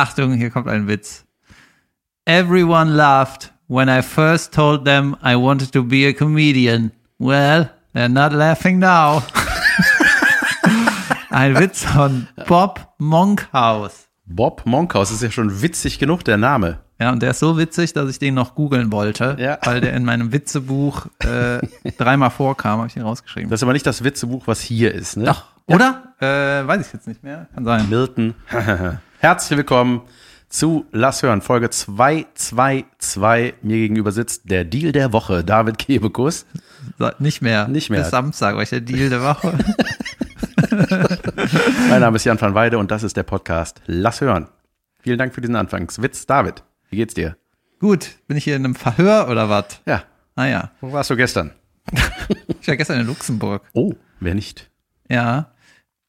Achtung, hier kommt ein Witz. Everyone laughed when I first told them I wanted to be a comedian. Well, they're not laughing now. ein Witz von Bob Monkhouse. Bob Monkhaus ist ja schon witzig genug, der Name. Ja, und der ist so witzig, dass ich den noch googeln wollte, Ja. weil der in meinem Witzebuch äh, dreimal vorkam, habe ich den rausgeschrieben. Das ist aber nicht das Witzebuch, was hier ist, ne? Doch, oder? Äh, weiß ich jetzt nicht mehr. Kann sein. Milton. Herzlich willkommen zu Lass hören, Folge 222. Mir gegenüber sitzt der Deal der Woche, David Kebekus. Nicht mehr. Nicht mehr. Bis Samstag, weil ich der Deal der Woche. Mein Name ist Jan van Weide und das ist der Podcast Lass hören. Vielen Dank für diesen Anfangswitz. David, wie geht's dir? Gut, bin ich hier in einem Verhör oder was? Ja, Ah ja, wo warst du gestern? ich war gestern in Luxemburg. Oh, wer nicht? Ja.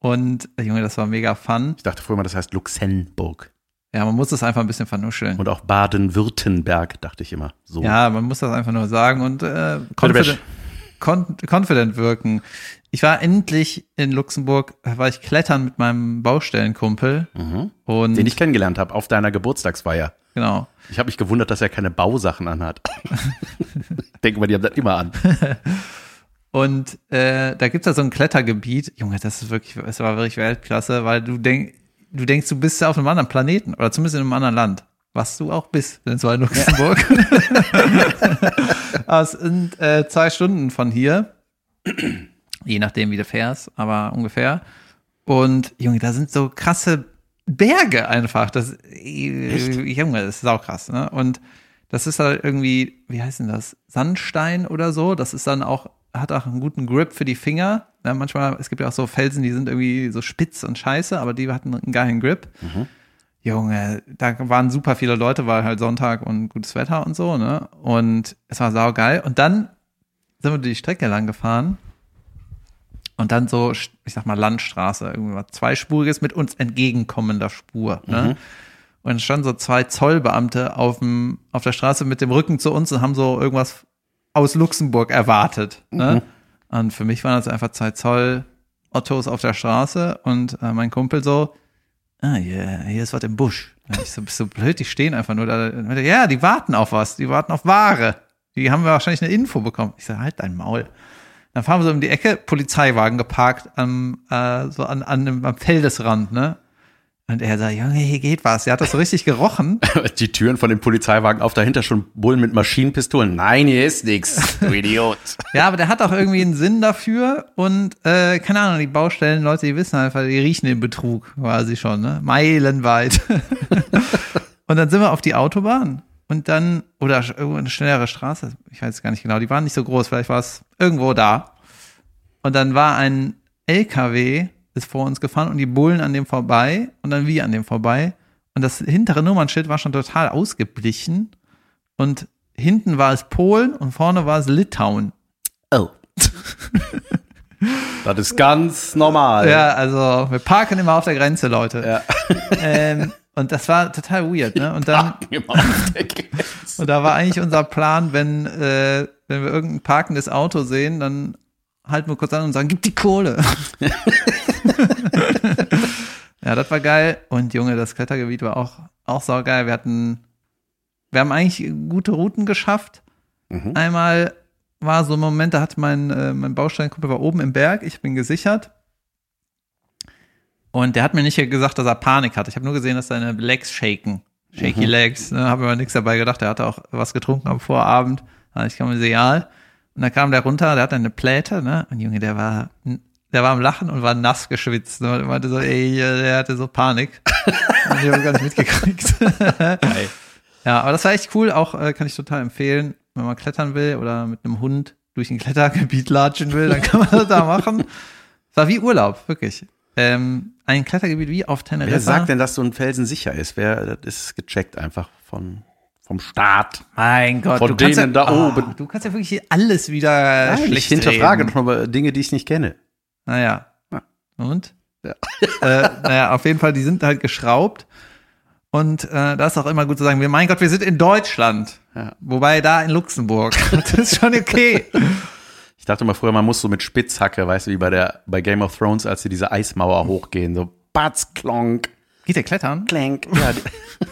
Und, äh, Junge, das war mega fun. Ich dachte vorher mal, das heißt Luxemburg. Ja, man muss es einfach ein bisschen vernuscheln. Und auch Baden-Württemberg, dachte ich immer. So. Ja, man muss das einfach nur sagen und äh, confident, con confident wirken. Ich war endlich in Luxemburg, da war ich klettern mit meinem Baustellenkumpel. Und Mhm. Den ich kennengelernt habe auf deiner Geburtstagsfeier. genau. Ich habe mich gewundert, dass er keine Bausachen anhat. Denke mal, die haben das immer an. Und äh, da gibt's da so ein Klettergebiet. Junge, das ist wirklich, es war wirklich Weltklasse, weil du denk, du denkst, du bist auf einem anderen Planeten oder zumindest in einem anderen Land. Was du auch bist, denn es war in Luxemburg. Aber es sind äh, zwei Stunden von hier. Je nachdem, wie du fährst, aber ungefähr. Und Junge, da sind so krasse Berge einfach. Das, Junge, das ist auch krass, ne? Und das ist halt irgendwie, wie heißt denn das? Sandstein oder so. Das ist dann auch, hat auch einen guten Grip für die Finger. Ja, manchmal, es gibt ja auch so Felsen, die sind irgendwie so spitz und scheiße, aber die hatten einen geilen Grip. Junge, da waren super viele Leute, weil halt Sonntag und gutes Wetter und so, ne? Und es war saugeil. Und dann sind wir die Strecke lang gefahren. Und dann so, ich sag mal, Landstraße, irgendwas zweispuriges mit uns entgegenkommender Spur. Ne? Und es standen so zwei Zollbeamte auf, dem, auf der Straße mit dem Rücken zu uns und haben so irgendwas aus Luxemburg erwartet. Ne? Und für mich waren das einfach zwei Zoll Ottos auf der Straße und äh, mein Kumpel so, ah, yeah, hier ist was im Busch. Ich so, bist du blöd, die stehen einfach nur da. Ja, die warten auf was, die warten auf Ware. Die haben wir wahrscheinlich eine Info bekommen. Ich so, halt dein Maul. Dann fahren wir so um die Ecke, Polizeiwagen geparkt am, äh, so an, an am Feldesrand, ne? Und er sagt, Junge, hier geht was. Er hat das so richtig gerochen. Die Türen von dem Polizeiwagen auf dahinter schon Bullen mit Maschinenpistolen. Nein, hier ist nix, du Idiot. Ja, aber der hat auch irgendwie einen Sinn dafür und äh, keine Ahnung, die Baustellen, Leute, die wissen einfach, die riechen den Betrug, quasi schon, ne? Meilenweit. und dann sind wir auf die Autobahn und dann, oder irgendwo eine schnellere Straße, ich weiß gar nicht genau, die waren nicht so groß, vielleicht war es irgendwo da. Und dann war ein LKW, ist vor uns gefahren und die Bullen an dem vorbei und dann wir an dem vorbei. Und das hintere Nummernschild war schon total ausgeblichen und hinten war es Polen und vorne war es Litauen. Oh. das ist ganz normal. Ja, also wir parken immer auf der Grenze, Leute. Ja. Ähm, und das war total weird, ne? Und dann, und da war eigentlich unser Plan, wenn, äh, wenn wir irgendein parkendes Auto sehen, dann halten wir kurz an und sagen, gib die Kohle. ja, das war geil. Und Junge, das Klettergebiet war auch, auch saugeil. Wir hatten, wir haben eigentlich gute Routen geschafft. Einmal war so ein Moment, da hat mein, äh, mein Bausteinkumpel war oben im Berg, ich bin gesichert. Und der hat mir nicht gesagt, dass er Panik hat. Ich habe nur gesehen, dass seine Legs shaken. Shaky Legs. Ne, habe mir nichts dabei gedacht. Er hatte auch was getrunken am Vorabend. Ich kam mir real. Und dann kam der runter, der hatte eine Pläte, ne? Und Junge, der war, der war am Lachen und war nass geschwitzt. Ne? Und er meinte so, ey, der hatte so Panik. und ich habe gar nicht mitgekriegt. Geil. Ja, aber das war echt cool. Auch äh, kann ich total empfehlen, wenn man klettern will oder mit einem Hund durch ein Klettergebiet latschen will, dann kann man das da machen. Es war wie Urlaub, wirklich. Ähm, ein Klettergebiet wie auf Teneriffa. Wer sagt denn, dass so ein Felsen sicher ist? Wer, das ist gecheckt einfach von, vom Staat. Mein Gott, Von du kannst denen ja, da oh, oben. Du kannst ja wirklich alles wieder Nein, schlecht ich hinterfrage reden. doch mal Dinge, die ich nicht kenne. Naja. Ja. Und? Ja. äh, naja, auf jeden Fall, die sind halt geschraubt. Und äh, da ist auch immer gut zu sagen, wir, mein Gott, wir sind in Deutschland. Ja. Wobei da in Luxemburg. das ist schon okay. Ich dachte mal früher, man muss so mit Spitzhacke, weißt du, wie bei der, bei Game of Thrones, als sie diese Eismauer hochgehen, so batz, klonk. Geht der klettern? Clank. Ja,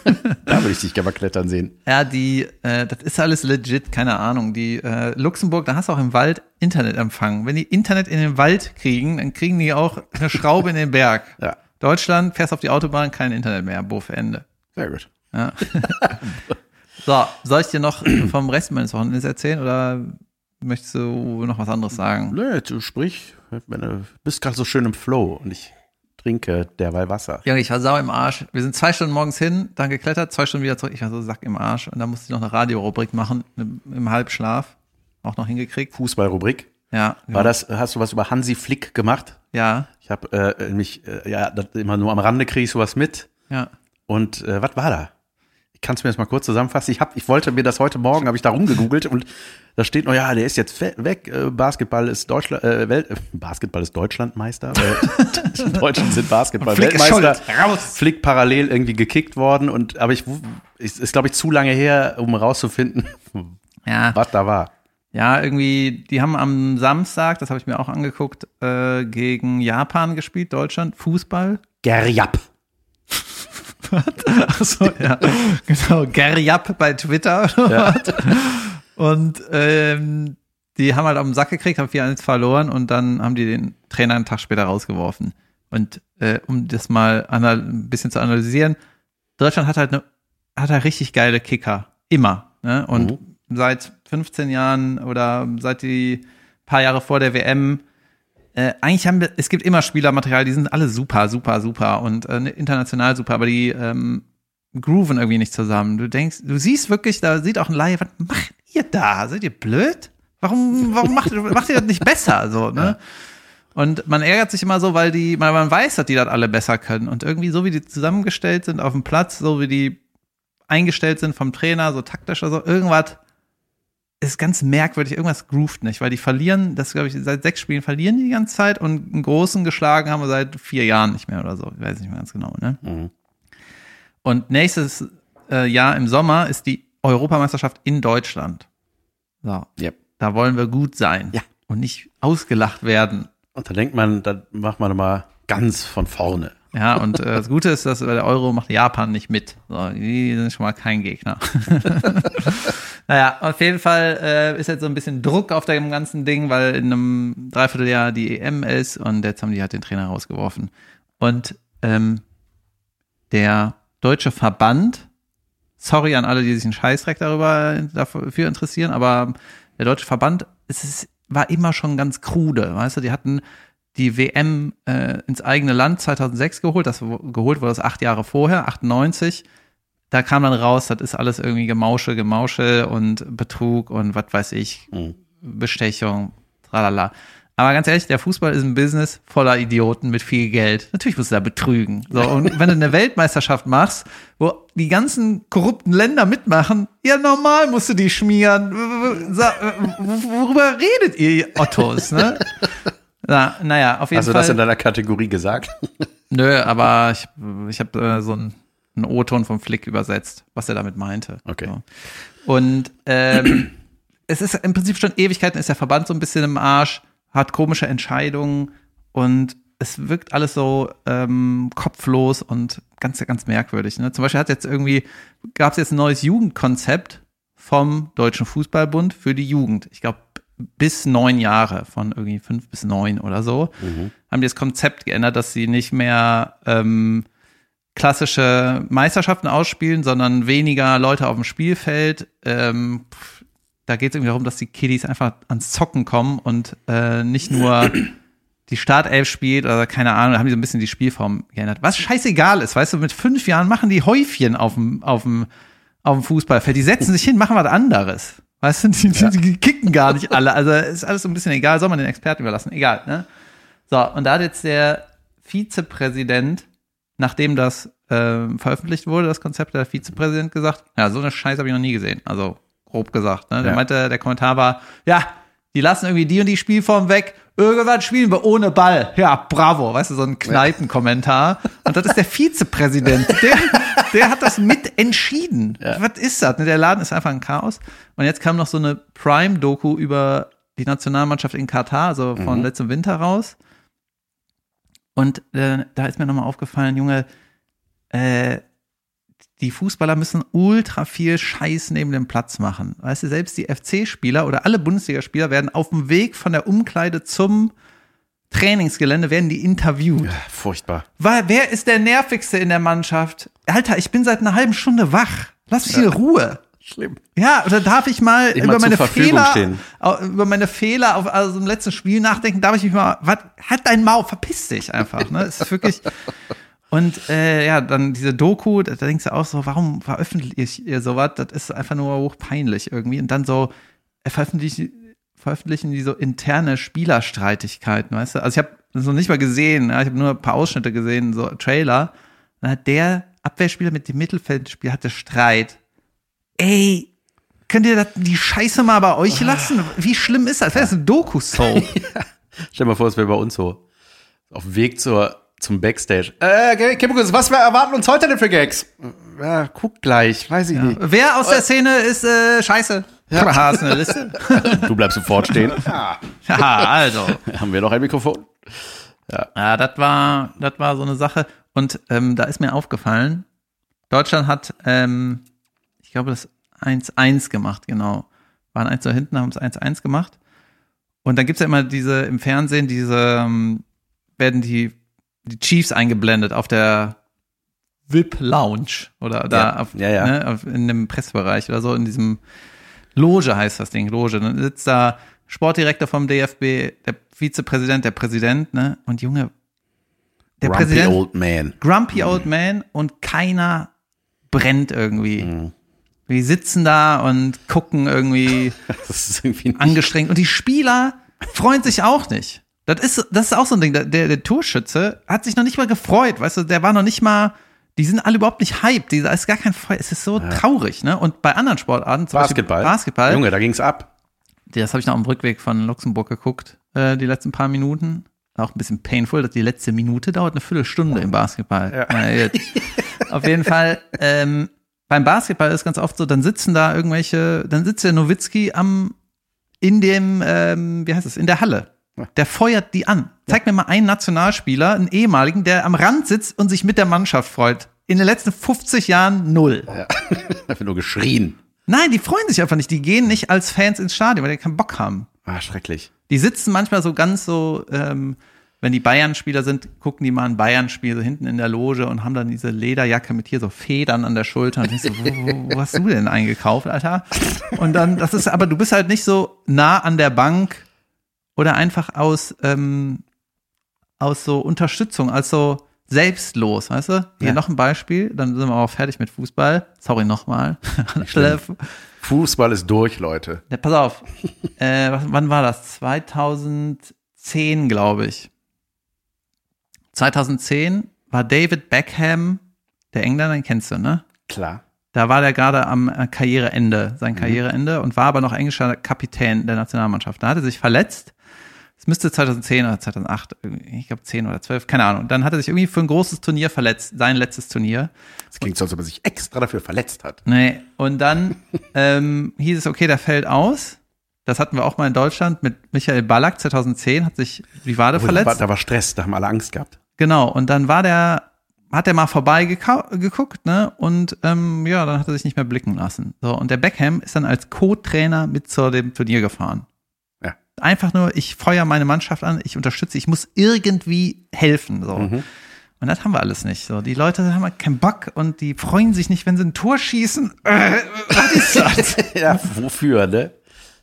da würde ich dich gerne mal klettern sehen. Ja, die, äh, das ist alles legit, keine Ahnung. Die äh, Luxemburg, da hast du auch im Wald Internetempfang. Wenn die Internet in den Wald kriegen, dann kriegen die auch eine Schraube in den Berg. Ja. Deutschland, fährst auf die Autobahn, kein Internet mehr, Buff, Ende. Sehr gut. Ja. so, soll ich dir noch vom Rest meines Wochenendes erzählen oder möchtest du noch was anderes sagen? Nö, du sprich. Du bist gerade so schön im Flow und ich trinke derweil Wasser. Junge, ich war sau im Arsch. Wir sind zwei Stunden morgens hin, dann geklettert, zwei Stunden wieder zurück. Ich war so Sack im Arsch. Und dann musste ich noch eine Radiorubrik machen, im Halbschlaf. Auch noch hingekriegt. Fußballrubrik. Ja. War das, hast du was über Hansi Flick gemacht? Ja, Ich habe äh, mich, äh, ja, immer nur am Rande kriege ich sowas mit. ja. Und äh, was war da? Ich kann es mir jetzt mal kurz zusammenfassen. Ich, hab, ich wollte mir das heute Morgen, habe ich da rumgegoogelt und da steht noch, ja, der ist jetzt weg. Äh, Basketball ist Deutschland, äh, Welt, äh, Basketball ist Deutschlandmeister. Die Deutschen sind Basketball Flick ist Weltmeister. schuld. Raus. Flick parallel irgendwie gekickt worden und aber ich ist, ist glaube ich zu lange her, um rauszufinden, Ja. was da war. Ja, irgendwie, die haben am Samstag, das habe ich mir auch angeguckt, äh, gegen Japan gespielt, Deutschland, Fußball. Gerjap. Achso, ja, genau, Gerjap bei Twitter. Und ähm, die haben halt auf den Sack gekriegt, haben 4-1 verloren und dann haben die den Trainer einen Tag später rausgeworfen. Und äh, um das mal ein bisschen zu analysieren, Deutschland hat halt eine, hat halt richtig geile Kicker. Immer. Ne? Und seit 15 Jahren oder seit die paar Jahre vor der WM äh, eigentlich haben wir, es gibt immer Spielermaterial, die sind alle super, super, super und äh, international super, aber die ähm, grooven irgendwie nicht zusammen. Du denkst, du siehst wirklich, da sieht auch ein Laie, was macht ihr da? Seid ihr blöd? Warum, warum macht, macht ihr das nicht besser? So, ne? Und man ärgert sich immer so, weil die, weil man weiß, dass die das alle besser können. Und irgendwie so wie die zusammengestellt sind auf dem Platz, so wie die eingestellt sind vom Trainer, so taktisch oder so, irgendwas ist ganz merkwürdig, irgendwas groovt nicht, weil die verlieren, das glaube ich, seit sechs Spielen verlieren die die ganze Zeit und einen großen geschlagen haben wir seit vier Jahren nicht mehr oder so. Ich weiß nicht mehr ganz genau, ne? Mhm. Und nächstes äh, Jahr im Sommer ist die Europameisterschaft in Deutschland. So, Yep. da wollen wir gut sein. Ja. Und nicht ausgelacht werden. Und da denkt man, da macht man mal ganz von vorne. Ja, und äh, das Gute ist, dass der Euro macht Japan nicht mit. So, die sind schon mal kein Gegner. naja, auf jeden Fall äh, ist jetzt so ein bisschen Druck auf dem ganzen Ding, weil in einem Dreivierteljahr die EM ist und jetzt haben die halt den Trainer rausgeworfen. Und ähm, der deutsche Verband, sorry an alle, die sich einen Scheißdreck darüber dafür interessieren, aber der deutsche Verband, es ist, war immer schon ganz krude, weißt du, die hatten die WM äh, ins eigene Land 2006 geholt, das geholt wurde das acht Jahre vorher, 98. Da kam dann raus, das ist alles irgendwie Gemauschel, Gemauschel und Betrug und was weiß ich, Mhm. Bestechung, tralala. Aber ganz ehrlich, der Fußball ist ein Business voller Idioten mit viel Geld. Natürlich musst du da betrügen. So, und wenn du eine Weltmeisterschaft machst, wo die ganzen korrupten Länder mitmachen, ja, normal musst du die schmieren. Worüber redet ihr, ihr Ottos, ne? Na, naja, auf jeden Hast du Fall. das in deiner Kategorie gesagt? Nö, aber ich, ich habe äh, so einen, einen O-Ton vom Flick übersetzt, was er damit meinte. Okay. So. Und ähm, es ist im Prinzip schon Ewigkeiten, ist der Verband so ein bisschen im Arsch, hat komische Entscheidungen und es wirkt alles so ähm, kopflos und ganz, ganz merkwürdig. Ne? Zum Beispiel hat jetzt irgendwie, gab es jetzt ein neues Jugendkonzept vom Deutschen Fußballbund für die Jugend. Ich glaube, bis neun Jahre, von irgendwie fünf bis neun oder so, haben die das Konzept geändert, dass sie nicht mehr ähm, klassische Meisterschaften ausspielen, sondern weniger Leute auf dem Spielfeld. Ähm, da geht es irgendwie darum, dass die Kiddies einfach ans Zocken kommen und äh, nicht nur die Startelf spielt oder keine Ahnung, da haben die so ein bisschen die Spielform geändert. Was scheißegal ist, weißt du, mit fünf Jahren machen die Häufchen auf dem, auf dem, auf dem Fußballfeld. Die setzen sich hin, machen was anderes. Weißt du, die, die, die kicken gar nicht alle. Also ist alles so ein bisschen egal, soll man den Experten überlassen. Egal, ne? So, und da hat jetzt der Vizepräsident, nachdem das ähm, veröffentlicht wurde, das Konzept, der Vizepräsident gesagt, ja, so eine Scheiße habe ich noch nie gesehen. Also grob gesagt. Ne? Der Ja. meinte, der Kommentar war, ja, die lassen irgendwie die und die Spielform weg. Irgendwann spielen wir ohne Ball. Ja, bravo. Weißt du, so ein Kneipenkommentar. Und das ist der Vizepräsident. Der, der hat das mit entschieden. Was ist das? Ne, Der Laden ist einfach ein Chaos. Und jetzt kam noch so eine Prime-Doku über die Nationalmannschaft in Katar, also von letztem Winter raus. Und äh, da ist mir nochmal aufgefallen, Junge, äh, die Fußballer müssen ultra viel Scheiß neben dem Platz machen. Weißt du, selbst die FC-Spieler oder alle Bundesligaspieler werden auf dem Weg von der Umkleide zum Trainingsgelände werden die interviewt. Ja, furchtbar. Weil, wer ist der nervigste in der Mannschaft? Alter, ich bin seit einer halben Stunde wach. Lass mich in Ruhe. Schlimm. Ja, oder darf ich mal Ich über meine Fehler, stehen. über meine Fehler auf also im letzten Spiel nachdenken? Darf ich mich mal, was, halt dein Maul, verpiss dich einfach, ne? Es ist wirklich, und, äh, ja, dann diese Doku, da, da denkst du auch so, warum veröffentlicht ihr sowas? Das ist einfach nur hochpeinlich irgendwie. Und dann so, äh, veröffentlichen, veröffentlichen die so interne Spielerstreitigkeiten, weißt du? Also ich habe das noch nicht mal gesehen, ja? ich habe nur ein paar Ausschnitte gesehen, so Trailer. Dann hat der Abwehrspieler mit dem Mittelfeldspieler hatte Streit. Ey, könnt ihr das, die Scheiße mal bei euch lassen? Wie schlimm ist das? Das ist eine Doku-Soap. Stell dir mal vor, es wäre bei uns so. Auf dem Weg zur, zum Backstage. Äh, Kimbukus, was wir erwarten uns heute denn für Gags? Ja, guck gleich, weiß ich nicht. Wer aus der Szene ist äh, scheiße? Ja. Hast du eine Liste? Du bleibst sofort stehen. Ja, also. haben wir noch ein Mikrofon? Ja, das war, das war so eine Sache. Und ähm, da ist mir aufgefallen, Deutschland hat, ähm, ich glaube, das 1-1 gemacht, genau. Waren 1 da hinten, haben es 1-1 gemacht. Und dann gibt's ja immer diese, im Fernsehen, diese, ähm, werden die, die Chiefs eingeblendet auf der VIP-Lounge oder da Ja, auf, ja, ja. Ne, auf, in dem Pressebereich oder so, in diesem Loge heißt das Ding, Loge. Dann sitzt da Sportdirektor vom DFB, der Vizepräsident, der Präsident, ne? Und Junge, der Grumpy Präsident, Old Man. grumpy old man und keiner brennt irgendwie. Mhm. Wir sitzen da und gucken irgendwie Das ist irgendwie angestrengt. Und die Spieler freuen sich auch nicht. Das ist, das ist auch so ein Ding. Der, der Torschütze hat sich noch nicht mal gefreut. Weißt du, der war noch nicht mal, die sind alle überhaupt nicht hyped. Die- Da ist gar kein Feuer. Es ist so traurig, ne? Und bei anderen Sportarten, zum Basketball. Beispiel Basketball, Junge, da ging's ab. das habe ich noch am Rückweg von Luxemburg geguckt, äh, die letzten paar Minuten. Auch ein bisschen painful, dass die letzte Minute dauert eine Viertelstunde im Basketball. Gut. Auf jeden Fall, ähm, beim Basketball ist ganz oft so, dann sitzen da irgendwelche, dann sitzt der Nowitzki am, in dem, ähm, wie heißt es, in der Halle. Der feuert die an. Zeig mir mal einen Nationalspieler, einen ehemaligen, der am Rand sitzt und sich mit der Mannschaft freut. In den letzten 50 Jahren null. Dafür nur geschrien. Nein, die freuen sich einfach nicht. Die gehen nicht als Fans ins Stadion, weil die keinen Bock haben. Ah, schrecklich. Die sitzen manchmal so ganz so, ähm, wenn die Bayern-Spieler sind, gucken die mal ein Bayern-Spiel so hinten in der Loge und haben dann diese Lederjacke mit hier so Federn an der Schulter. Und ich so, wo, wo, wo hast du denn eingekauft, Alter? Und dann, das ist, aber du bist halt nicht so nah an der Bank oder einfach aus, ähm, aus so Unterstützung, als so selbstlos, weißt du? Hier Ja. noch ein Beispiel, dann sind wir auch fertig mit Fußball. Sorry nochmal. Fußball ist durch, Leute. Ja, pass auf. äh, wann war das? 2010, glaube ich. 2010 war David Beckham, der Engländer, den kennst du, ne? Klar. Da war der gerade am äh, Karriereende, sein Karriereende und war aber noch englischer Kapitän der Nationalmannschaft. Da hat er sich verletzt. Es müsste 2010 oder 2008, irgendwie, ich glaube 10 oder 12, keine Ahnung. Dann hat er sich irgendwie für ein großes Turnier verletzt, sein letztes Turnier. Das klingt so, als ob er sich extra dafür verletzt hat. Nee, und dann ähm, hieß es, okay, der fällt aus. Das hatten wir auch mal in Deutschland mit Michael Ballack 2010, hat sich die Wade Obwohl, Da war, verletzt. da war Stress, da haben alle Angst gehabt. Genau, und dann war der, hat er mal vorbei geguckt, ne? Und ähm, ja, dann hat er sich nicht mehr blicken lassen. So, und der Beckham ist dann als Co-Trainer mit zu dem Turnier gefahren. Ja. Einfach nur, ich feuer meine Mannschaft an, ich unterstütze, ich muss irgendwie helfen. So. Mhm. Und das haben wir alles nicht. So, die Leute haben halt keinen Bock und die freuen sich nicht, wenn sie ein Tor schießen. Äh, was ist das? ja, wofür, ne?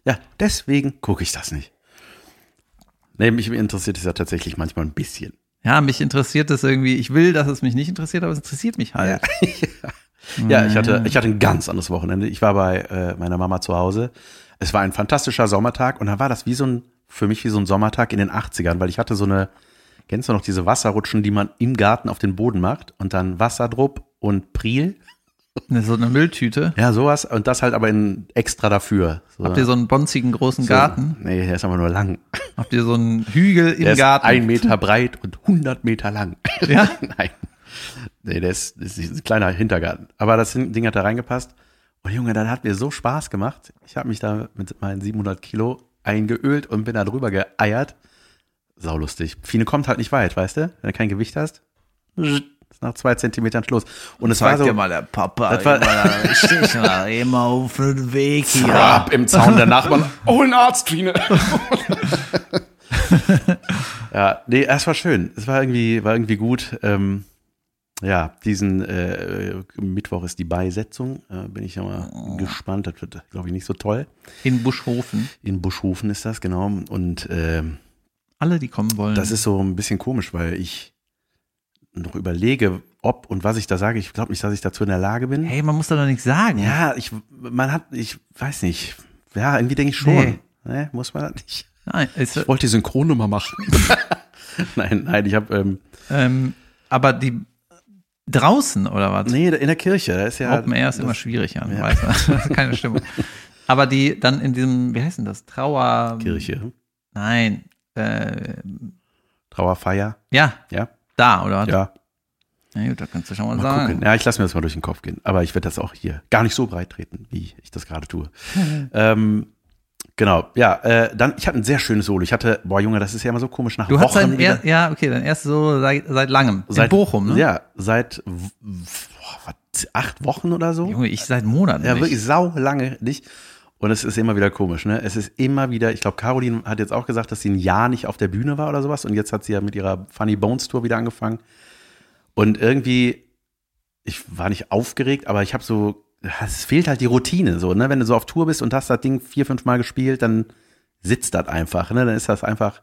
Ja, deswegen gucke ich das nicht. Nee, mich interessiert es ja tatsächlich manchmal ein bisschen. Ja, mich interessiert das irgendwie. Ich will, dass es mich nicht interessiert, aber es interessiert mich halt. Ja, ich hatte, ich hatte ein ganz anderes Wochenende. Ich war bei äh, meiner Mama zu Hause. Es war ein fantastischer Sommertag und da war das wie so ein, für mich wie so ein Sommertag in den 80ern, weil ich hatte so eine, kennst du noch diese Wasserrutschen, die man im Garten auf den Boden macht und dann Wasserdruck und Priel? So eine Mülltüte. Ja, sowas und das halt aber in extra dafür. So, Habt ihr so einen bonzigen großen Garten? Nee, der ist aber nur lang. Habt ihr so einen Hügel im Der ist Garten? ein Meter breit und 100 Meter lang. Ja? Nein. Nee, der ist, das ist ein kleiner Hintergarten. Aber das Ding hat da reingepasst. Und Junge, dann hat mir so Spaß gemacht. Ich habe mich da mit meinen 700 Kilo eingeölt und bin da drüber geeiert. Saulustig. Fine kommt halt nicht weit, weißt du? Wenn du kein Gewicht hast. Ist nach zwei Zentimetern Schluss. Und es war Zeig so, dir mal der Papa Das war- immer, immer auf den Weg hier. Rapp im Zaun der Nachbarn. Oh, ein Arzt, Trine. ja, nee, es war schön. Es war irgendwie, war irgendwie gut. Ähm, ja, diesen äh, Mittwoch ist die Beisetzung. Äh, bin ich ja mal gespannt. Das wird, glaube ich, nicht so toll. In Buschhofen. In Buschhofen ist das, genau. Und ähm, Alle, die kommen wollen. das ist so ein bisschen komisch, weil ich noch überlege, ob und was ich da sage. Ich glaube nicht, dass ich dazu in der Lage bin. hey, man muss da doch nichts sagen. Ja, ich, man hat, ich weiß nicht. Ja, irgendwie denke ich schon. Nee. Ne, muss man das nicht. Nein, Ich wollte die Synchronnummer machen. nein, nein, ich habe, ähm, ähm, aber die draußen oder was? nee, in der Kirche, da ist ja. Open Air ist immer schwierig, ja, ja. weiß man. keine Stimmung. Aber die dann in diesem, wie heißt denn das? Trauer. Kirche. Nein. Äh, Trauerfeier. ja, Ja, da, oder was? ja. Na gut, da kannst du schon mal, Mal sagen. gucken. Ja, ich lasse mir das mal durch den Kopf gehen. Aber ich werde das auch hier gar nicht so breit treten, wie ich das gerade tue. ähm, genau, ja, äh, dann, ich hatte ein sehr schönes Solo. Ich hatte, boah, Junge, das ist ja immer so komisch nach Du hast Wochen dein wieder- er, ja, okay, dein erstes Solo seit, seit langem. seit in Bochum, ne? Ja, seit boah, acht Wochen oder so. Junge, ich seit Monaten. Ja, nicht. wirklich sau lange nicht. Und es ist immer wieder komisch, ne? Es ist immer wieder, ich glaube, Caroline hat jetzt auch gesagt, dass sie ein Jahr nicht auf der Bühne war oder sowas. Und jetzt hat sie ja mit ihrer Funny Bones Tour wieder angefangen. Und irgendwie, ich war nicht aufgeregt, aber ich habe so, es fehlt halt die Routine, so, ne? Wenn du so auf Tour bist und hast das Ding vier, fünf Mal gespielt, dann sitzt das einfach, ne? Dann ist das einfach,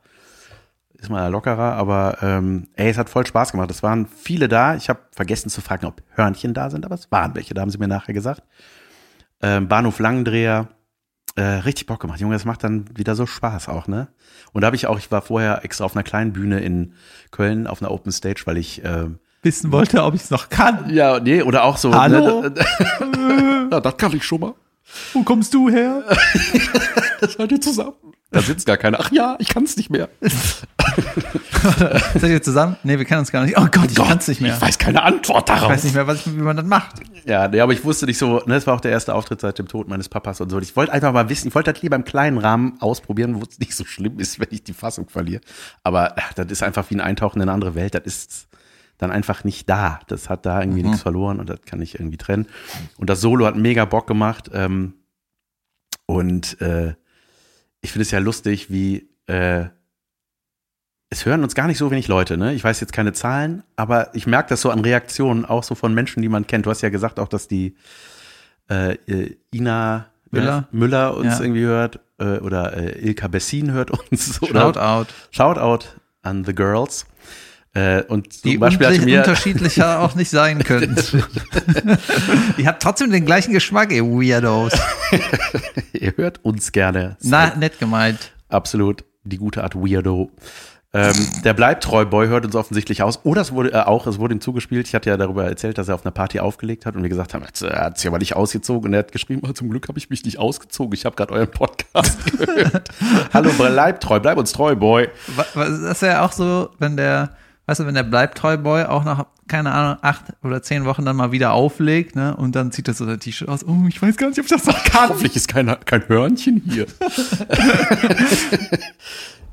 ist mal lockerer, aber ähm, ey, es hat voll Spaß gemacht. Es waren viele da. Ich habe vergessen zu fragen, ob Hörnchen da sind, aber es waren welche, da haben sie mir nachher gesagt. Ähm, Bahnhof Langendreher, äh, richtig Bock gemacht. Junge, das macht dann wieder so Spaß auch, ne? Und da habe ich auch, ich war vorher extra auf einer kleinen Bühne in Köln auf einer Open Stage, weil ich ähm, Wissen wollte, ob ich es noch kann. ja, nee, oder auch so. Hallo? Ne, ja, das kann ich schon mal. Wo kommst du her? Seid ihr zusammen? Da sitzt gar keiner. Ach ja, ich kann es nicht mehr. Seid ihr zusammen? Nee, wir kennen uns gar nicht. Oh Gott, ich Gott, kann's nicht mehr. Ich weiß keine Antwort Ich darauf. weiß nicht mehr, was, wie man das macht. Ja, nee, aber ich wusste nicht so, ne, das war auch der erste Auftritt seit dem Tod meines Papas und so. Ich wollte einfach mal wissen, ich wollte das lieber im kleinen Rahmen ausprobieren, wo es nicht so schlimm ist, wenn ich die Fassung verliere. Aber ach, das ist einfach wie ein Eintauchen in eine andere Welt. Das ist dann einfach nicht da. Das hat da irgendwie nichts verloren und das kann ich irgendwie trennen. Und das Solo hat mega Bock gemacht. Ähm, und äh, ich finde es ja lustig, wie äh, es hören uns gar nicht so wenig Leute, ne? Ich weiß jetzt keine Zahlen, aber ich merke das so an Reaktionen, auch so von Menschen, die man kennt. Du hast ja gesagt auch, dass die äh, äh, Ina Müller. Müller uns Ja. irgendwie hört äh, oder äh, Ilka Bessin hört uns. Shout out. Shoutout an the girls. Äh, und zum Die Beispiel hatte mir unterschiedlicher auch nicht sein können. ihr habt trotzdem den gleichen Geschmack, ihr Weirdos. ihr hört uns gerne. Na, nett gemeint. absolut die gute Art Weirdo. Ähm, der bleibt treu Boy hört uns offensichtlich aus. Oder es wurde äh, auch, es wurde ihm zugespielt. Ich hatte ja darüber erzählt, dass er auf einer Party aufgelegt hat und wir gesagt haben, jetzt, äh, er hat sich aber nicht ausgezogen. Und er hat geschrieben, oh, zum Glück habe ich mich nicht ausgezogen. Ich habe gerade euren Podcast gehört. Hallo, bleib treu, bleib uns treu, Boy. Wa- wa- Das wäre auch so, wenn der, weißt du, wenn der bleibt treu Boy auch nach, keine Ahnung, acht oder zehn Wochen dann mal wieder auflegt, ne, und dann zieht er so sein T-Shirt aus. Oh, ich weiß gar nicht, ob ich das noch kann. Hoffentlich ist kein, kein Hörnchen hier.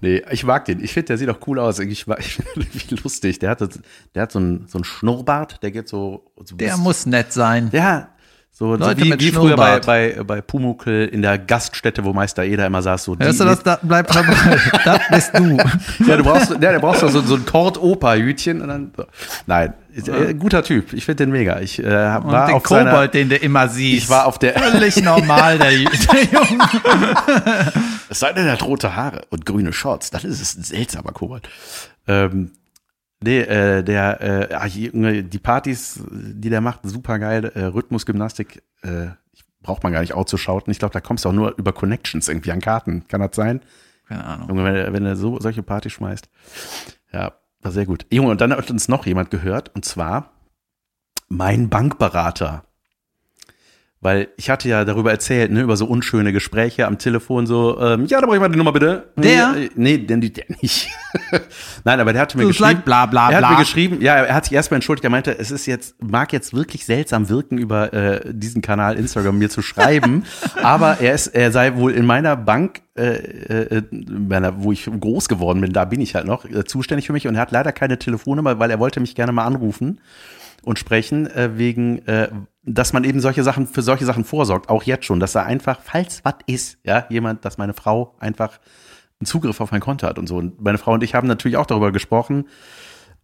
nee, ich mag den. Ich finde, der sieht auch cool aus. Ich, mag- ich wie lustig. Der hat, das, der hat so einen so einen Schnurrbart, der geht so. so Der muss nett sein. Ja. So, so Leute wie, mit wie früher bei, bei, bei Pumuckl in der Gaststätte, wo Meister Eder immer saß. So Hörst die- du das? Da, bleib dabei. das bist du. Ja, du brauchst, ja, du brauchst doch so, so ein Kord-Opa-Hütchen und dann. So. Nein, ist, äh, guter Typ. Ich finde den mega. Ich äh, Und war den auf seiner, Kobold, den du immer siehst. Ich war auf der. völlig normal, der, der Junge. Es sei denn, er hat rote Haare und grüne Shorts. Das ist ein seltsamer Kobold. Ähm, nee, äh, der, äh, ah, die Partys, die der macht, super geil. Äh, Rhythmusgymnastik, äh, braucht man gar nicht auszuschauten. Ich glaube, da kommst du auch nur über Connections irgendwie an Karten. Kann das sein? Keine Ahnung. Junge, wenn, er- wenn er so solche Partys schmeißt. Ja, war sehr gut. Junge, und dann hat uns noch jemand gehört, und zwar mein Bankberater. Weil ich hatte ja darüber erzählt, ne, über so unschöne Gespräche am Telefon, so, ähm, ja, da brauche ich mal die Nummer bitte. Der? Nee, nee denn die, der nicht. Nein, aber der hatte mir Du geschrieben. sagst bla, bla, er hat bla. mir geschrieben, ja, er hat sich erstmal entschuldigt, er meinte, es ist jetzt, mag jetzt wirklich seltsam wirken, über äh, diesen Kanal Instagram mir zu schreiben, aber er ist, er sei wohl in meiner Bank, äh, äh, meiner, wo ich groß geworden bin, da bin ich halt noch, äh, zuständig für mich und er hat leider keine Telefonnummer, weil er wollte mich gerne mal anrufen und sprechen, äh, wegen, äh, dass man eben solche Sachen, für solche Sachen vorsorgt, auch jetzt schon, dass er einfach, falls was ist, ja, jemand, dass meine Frau einfach einen Zugriff auf mein Konto hat und so. Und meine Frau und ich haben natürlich auch darüber gesprochen.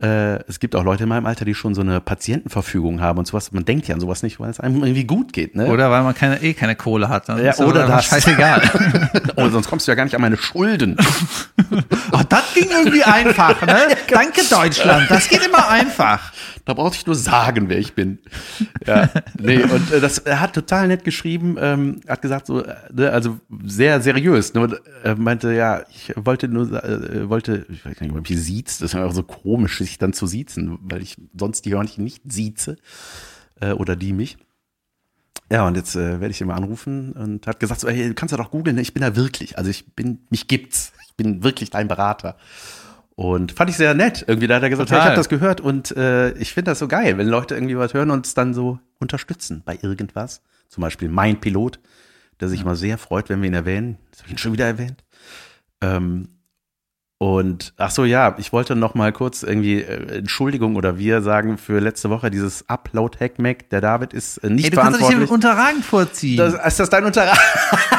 Äh, es gibt auch Leute in meinem Alter, die schon so eine Patientenverfügung haben und sowas. Man denkt ja an sowas nicht, weil es einem irgendwie gut geht, ne? Oder weil man keine, eh keine Kohle hat. Dann Ja, ist oder das. Scheißegal. oh, sonst kommst du ja gar nicht an meine Schulden. oh, das ging irgendwie einfach, ne? Danke Deutschland. Das geht immer einfach. Da brauchte ich nur sagen, wer ich bin. Ja, nee, und äh, das er hat total nett geschrieben, ähm, hat gesagt so, äh, ne, also sehr seriös. Ne, und, äh, meinte ja, ich wollte nur, äh, wollte, ich weiß gar nicht, ob ich siezt, das ist auch so komisch, sich dann zu siezen, weil ich sonst die Hörnchen nicht sieze äh, oder die mich. Ja, und jetzt äh, werde ich ihn mal anrufen und hat gesagt so, ey, du kannst ja doch googeln, ne? ich bin da wirklich, also ich bin, mich gibt's, ich bin wirklich dein Berater. Und fand ich sehr nett. Irgendwie, da hat er gesagt, ja, ich habe das gehört und äh, ich finde das so geil, wenn Leute irgendwie was hören und es dann so unterstützen bei irgendwas. Zum Beispiel mein Pilot, der sich mal sehr freut, wenn wir ihn erwähnen. Das habe ich ihn schon wieder erwähnt. Ähm, und ach so, ja, ich wollte noch mal kurz irgendwie äh, Entschuldigung oder wir sagen für letzte Woche dieses Upload-Hack-Mac. Der David ist äh, nicht Ey, du kannst doch nicht verantwortlich. den Unterragend vorziehen. das, ist das dein Unterrag?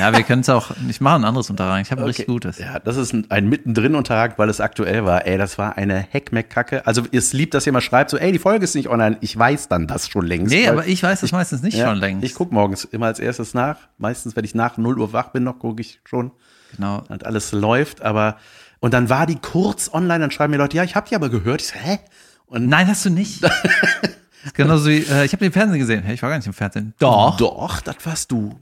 ja, wir können es auch, ich mache ein anderes Unterragend. Ich habe ein richtig gutes. Ja, das ist ein, ein mittendrin Unterrag, weil es aktuell war. Ey, das war eine Hackmack-Kacke. Also, ihr liebt, dass mal schreibt, so, ey, die Folge ist nicht online. Ich weiß dann das schon längst. Nee, aber ich weiß das meistens nicht ja, schon längst. Ich gucke morgens immer als erstes nach. Meistens, wenn ich nach 0 Uhr wach bin, noch gucke ich schon, genau. und alles läuft. Aber, und dann war die kurz online, dann schreiben mir Leute, ja, ich habe die aber gehört. Ich so, hä? Und Nein, hast du nicht. Genauso wie, äh, ich habe den Fernsehen gesehen. Hey, ich war gar nicht im Fernsehen. Doch. Doch, das warst du.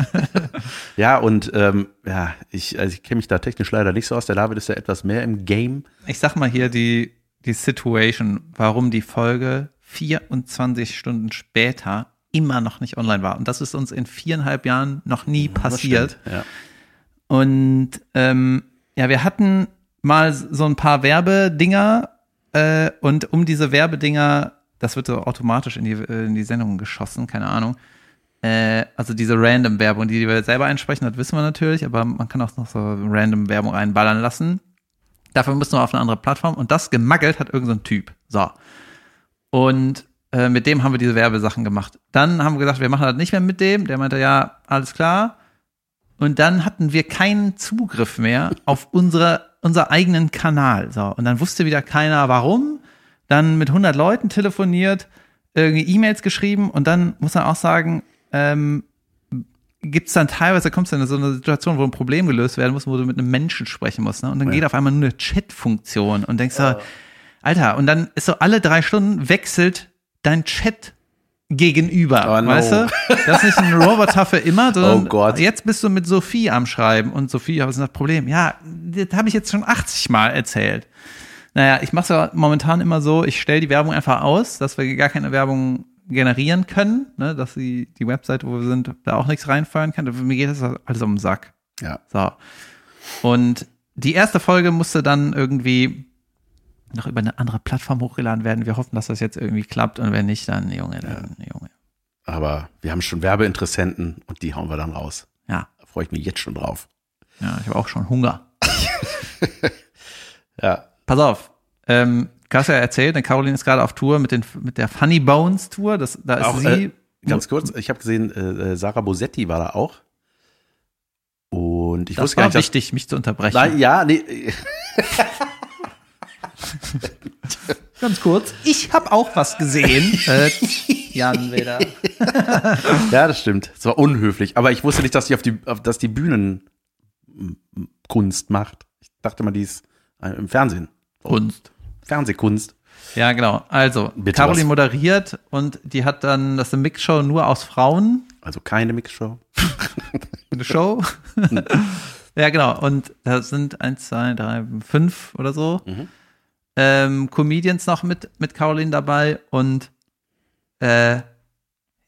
ja, und ähm, ja, ich, also ich kenne mich da technisch leider nicht so aus. Der David ist ja etwas mehr im Game. Ich sag mal hier die, die Situation, warum die Folge 24 Stunden später immer noch nicht online war. Und das ist uns in viereinhalb Jahren noch nie passiert. Das stimmt, Ja. Und ähm, ja, wir hatten mal so ein paar Werbedinger äh, und um diese Werbedinger, das wird so automatisch in die, in die Sendung geschossen, keine Ahnung. Äh, also diese random Werbung, die wir selber einsprechen, das wissen wir natürlich, aber man kann auch noch so random Werbung reinballern lassen. Dafür müssen wir auf eine andere Plattform und das gemaggelt hat irgendein so Typ. So. Und äh, mit dem haben wir diese Werbesachen gemacht. Dann haben wir gesagt, wir machen das nicht mehr mit dem. Der meinte, ja, alles klar. Und dann hatten wir keinen Zugriff mehr auf unsere, unser eigenen Kanal. So. Und dann wusste wieder keiner, warum. Dann mit 100 Leuten telefoniert, irgendwie E-Mails geschrieben und dann muss man auch sagen, ähm, gibt es dann teilweise, kommst du in so eine Situation, wo ein Problem gelöst werden muss, wo du mit einem Menschen sprechen musst. Ne? Und dann geht auf einmal nur eine Chat-Funktion und denkst so, Alter, und dann ist so alle drei Stunden wechselt dein Chat gegenüber, Oh no. weißt du? Das ist nicht ein Roboter für immer, sondern Oh Gott. jetzt bist du mit Sophie am Schreiben und Sophie, was ist das Problem? Ja, das habe ich jetzt schon 80 Mal erzählt. Naja, ich mache es ja momentan immer so, ich stelle die Werbung einfach aus, dass wir gar keine Werbung generieren können, ne, dass die, die Webseite, wo wir sind, da auch nichts reinfeuern kann. Mir geht das alles um den Sack. Ja. So. Und die erste Folge musste dann irgendwie noch über eine andere Plattform hochgeladen werden. Wir hoffen, dass das jetzt irgendwie klappt und wenn nicht, dann Junge, dann Junge. Aber wir haben schon Werbeinteressenten und die hauen wir dann raus. Ja, Da freue ich mich jetzt schon drauf. ja, ich habe auch schon Hunger. Ja. Pass auf. Ähm, hast ja erzählt, ne, Caroline ist gerade auf Tour mit, den, mit der Funny Bones Tour. Das, da ist Auch, sie. äh, Ganz kurz, ich habe gesehen, äh, äh, Sarah Bosetti war da auch. Und ich das wusste gar war nicht, dass, wichtig, mich zu unterbrechen. Nein, ja, nee, Ganz kurz. Ich habe auch was gesehen. äh, Jan wieder. ja, das stimmt. Es war unhöflich. Aber ich wusste nicht, dass die auf die, auf, dass die Bühnenkunst macht. Ich dachte mal, die ist äh, im Fernsehen. Kunst. Fernsehkunst. Ja, genau. Also, Bitte Caroline was? moderiert und die hat dann, das ist eine Mixshow nur aus Frauen. Also keine Mixshow. Eine Show. ja, genau. Und da sind eins, zwei, drei, fünf oder so ähm, Comedians noch mit, mit Caroline dabei und äh,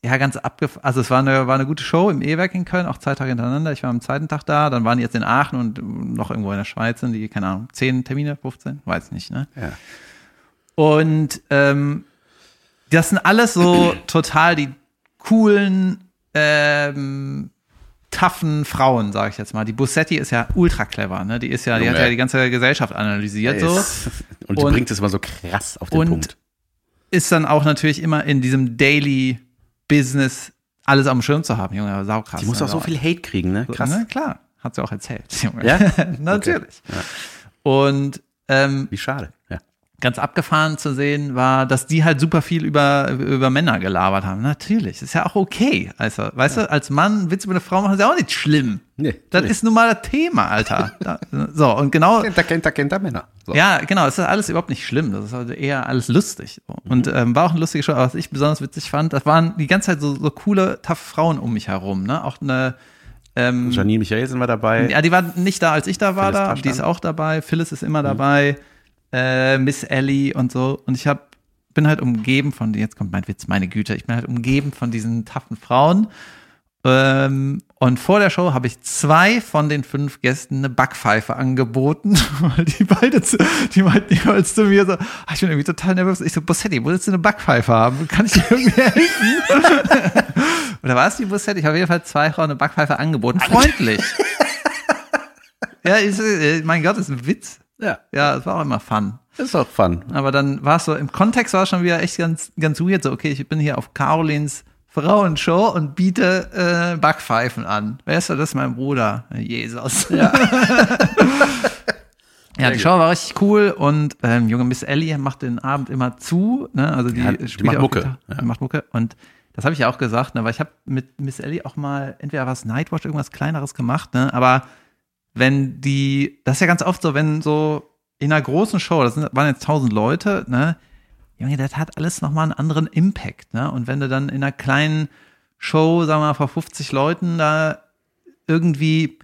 ja, ganz abgefahren. Also es war eine, war eine gute Show im E-Werk in Köln, auch zwei Tage hintereinander. Ich war am zweiten Tag da, dann waren die jetzt in Aachen und noch irgendwo in der Schweiz sind die, keine Ahnung, zehn Termine, 15, weiß nicht, ne? Ja. Und ähm, das sind alles so total die coolen, ähm, toughen Frauen, sage ich jetzt mal. Die Bussetti ist ja ultra clever, ne? Die ist ja, die hat ja die ganze Gesellschaft analysiert so. Und die Und- bringt es immer so krass auf den und Punkt. ist dann auch natürlich immer in diesem Daily Business alles am Schirm zu haben, Junge, saukrass. Die muss auch so viel Hate kriegen, ne? Krass. Ne? Klar, hat sie auch erzählt, Junge. Ja? natürlich. Ja. Und ähm, Wie schade. Ja. ganz abgefahren zu sehen war, dass die halt super viel über, über Männer gelabert haben. Natürlich, ist ja auch okay. Also, weißt du, als Mann einen Witz über eine Frau machen, ist ja auch nicht schlimm. Nee, Das nee. ist nun mal das Thema, Alter. Da, so, und genau, Kennt er, kennt er, kennt er Männer. So. ja, genau, es ist alles überhaupt nicht schlimm. Das ist halt eher alles lustig. Und ähm, war auch eine lustige Show. Aber was ich besonders witzig fand, das waren die ganze Zeit so, so coole, tough Frauen um mich herum. Ne? Auch eine, ähm, Janine Michaelsen war dabei. ja, die war nicht da, als ich da war, Phyllis da, die ist auch dabei. Phyllis ist immer dabei. Äh, Miss Ellie und so. Und ich hab, bin halt umgeben von, jetzt kommt mein Witz, meine Güte, ich bin halt umgeben von diesen taffen Frauen. Ähm, und vor der Show habe ich zwei von den fünf Gästen eine Backpfeife angeboten, weil die beide, zu, die meinten jeweils zu mir so, ah, ich bin irgendwie total nervös. Ich so, Bossetti, wo willst du eine Backpfeife haben? Kann ich dir irgendwie helfen? Oder war es die Bossetti? Ich habe auf jeden Fall zwei Frauen eine Backpfeife angeboten. Freundlich. ja, ist, äh, mein Gott, ist ein Witz. Ja. Ja, es war auch immer fun. Ist auch fun. Aber dann war es so, im Kontext war es schon wieder echt ganz, ganz weird. So, okay, ich bin hier auf Carolins Frauenshow und biete äh, Backpfeifen an. Wer ist das? Mein Bruder. Jesus. Ja. ja, die Show war richtig cool und ähm, junge Miss Ellie macht den Abend immer zu. Ne? Also die, Ja, die macht Mucke, Gitarre, ja. Macht Mucke. Und das habe ich ja auch gesagt, ne? weil ich habe mit Miss Ellie auch mal entweder was Nightwatch, irgendwas kleineres gemacht, ne? aber wenn die, das ist ja ganz oft so, wenn so in einer großen Show, das sind, waren jetzt tausend Leute, ne, Junge, das hat alles nochmal einen anderen Impact, ne? Und wenn du dann in einer kleinen Show, sagen wir mal, vor 50 Leuten da irgendwie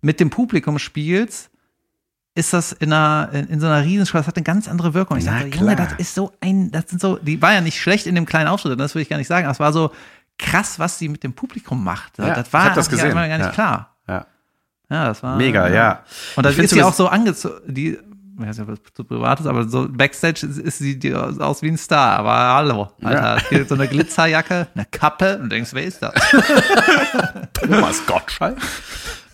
mit dem Publikum spielst, ist das in einer, in, so einer Riesenshow, das hat eine ganz andere Wirkung. Ich Na dachte, Junge, das ist so ein, das sind so, die war ja nicht schlecht in dem kleinen Auftritt, das will ich gar nicht sagen, aber es war so krass, was sie mit dem Publikum macht. Ja, das war das mir gesehen, gar nicht ja. klar. Ja. Das war. Mega, ja. Und dann Ich ist sie auch so angezogen, die, ich weiß nicht, ob das zu privat ist, aber so Backstage ist, ist sie aus, wie ein Star. Aber hallo, Alter, Ja. so eine Glitzerjacke, eine Kappe und denkst, wer ist das? Thomas Gottschalk.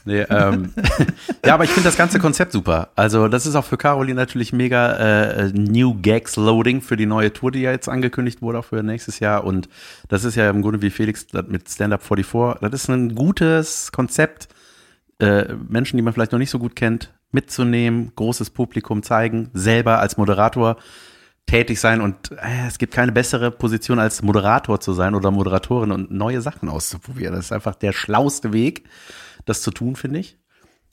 Nee, ähm, ja, aber ich finde das ganze Konzept super. Also, das ist auch für Caroline natürlich mega äh, New Gags Loading für die neue Tour, die ja jetzt angekündigt wurde, auch für nächstes Jahr. Und das ist ja im Grunde wie Felix mit Stand Up 44. Das ist ein gutes Konzept, äh, Menschen, die man vielleicht noch nicht so gut kennt, mitzunehmen, großes Publikum zeigen, selber als Moderator tätig sein und äh, es gibt keine bessere Position als Moderator zu sein oder Moderatorin und neue Sachen auszuprobieren. Das ist einfach der schlauste Weg, das zu tun, finde ich,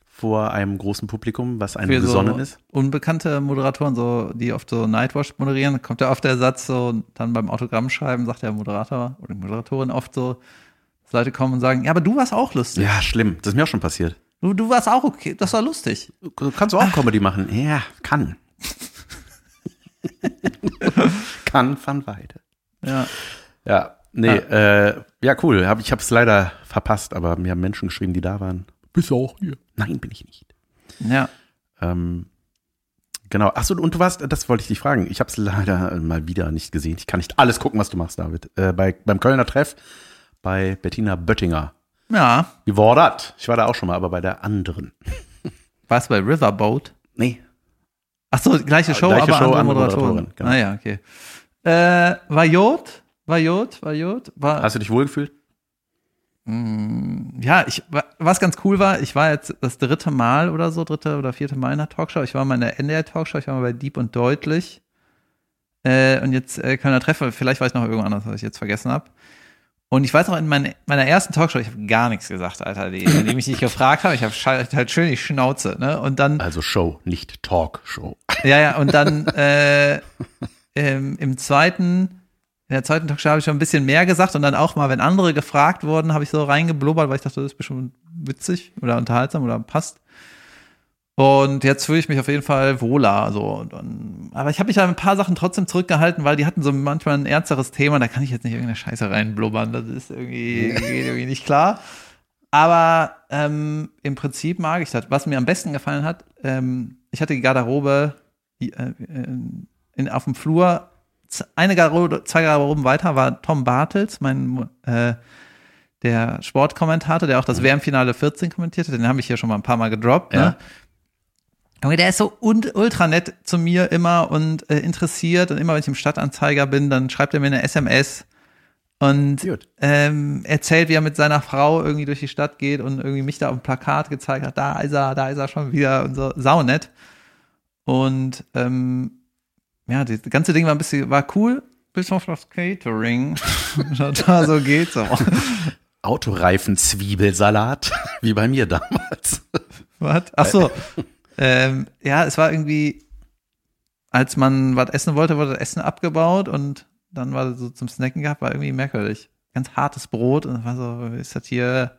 vor einem großen Publikum, was einem Für gesonnen so ist. unbekannte Moderatoren, so, die oft so Nightwatch moderieren, kommt ja oft der Satz so, dann beim Autogrammschreiben sagt der Moderator oder die Moderatorin oft so, Leute kommen und sagen, ja, aber du warst auch lustig. Ja, schlimm. Das ist mir auch schon passiert. Du, du warst auch okay, das war lustig. Du kannst auch Comedy machen. Ja, kann. kann van Weide. Ja. Ja, nee, äh, ja, cool. Hab, ich habe es leider verpasst, aber mir haben Menschen geschrieben, die da waren. Bist du auch hier? Nein, bin ich nicht. Ja. Ähm, genau. Achso, und du warst, das wollte ich dich fragen. Ich habe es leider mal wieder nicht gesehen. Ich kann nicht alles gucken, was du machst, David. Äh, bei, beim Kölner Treff bei Bettina Böttinger. Ja. Wie war das? Ich war da auch schon mal, aber bei der anderen. Warst du bei Riverboat? Nee. Ach so, gleiche Show, Gleiche aber Show, andere Moderatoren. Moderatorin, genau. Ah ja, okay. Äh, war Jod? War Jod? War Jod? War, Hast du dich wohlgefühlt? ja, ich, wa- was ganz cool war, ich war jetzt das dritte Mal oder so, dritte oder vierte Mal in der Talkshow. Ich war mal in der NDR Talkshow, ich war mal bei Deep und Deutlich. Äh, und jetzt äh, Kölner Treffer, vielleicht weiß ich noch irgendwo anders, was ich jetzt vergessen habe. Und ich weiß noch, in mein, meiner ersten Talkshow, ich habe gar nichts gesagt, Alter, die, die mich nicht gefragt haben. Ich habe halt schön die Schnauze, ne? Und dann Also Show, nicht Talkshow. Ja, ja, und dann äh, im, im zweiten, in der zweiten Talkshow habe ich schon ein bisschen mehr gesagt und dann auch mal, wenn andere gefragt wurden, habe ich so reingeblubbert, weil ich dachte, das ist bestimmt witzig oder unterhaltsam oder passt. Und jetzt fühle ich mich auf jeden Fall wohler. So. Und, aber ich habe mich an ein paar Sachen trotzdem zurückgehalten, weil die hatten so manchmal ein ernsteres Thema. Da kann ich jetzt nicht irgendeine Scheiße reinblubbern. Das ist irgendwie, irgendwie nicht klar. Aber ähm, im Prinzip mag ich das. Was mir am besten gefallen hat, ähm, ich hatte die Garderobe äh, in, auf dem Flur. Eine Garderobe, zwei Garderoben weiter war Tom Bartels, mein äh, der Sportkommentator, der auch das WM-Finale 14 kommentiert hat. Den habe ich hier schon mal ein paar Mal gedroppt. Ne? Ja. Der ist so ultra nett zu mir immer und äh, interessiert. Und immer wenn ich im Stadtanzeiger bin, dann schreibt er mir eine SMS und ähm, erzählt, wie er mit seiner Frau irgendwie durch die Stadt geht und irgendwie mich da auf dem Plakat gezeigt hat, da ist er, da ist er schon wieder und so, saunett. Und ähm, ja, das ganze Ding war ein bisschen, war cool, bis auf das Catering. da so geht's auch. Autoreifen-Zwiebelsalat, wie bei mir damals. Was? Ach so. Ähm, ja, es war irgendwie, als man was essen wollte, wurde das Essen abgebaut und dann war so zum Snacken gehabt, war irgendwie merkwürdig. Ganz hartes Brot und war so, ist das hier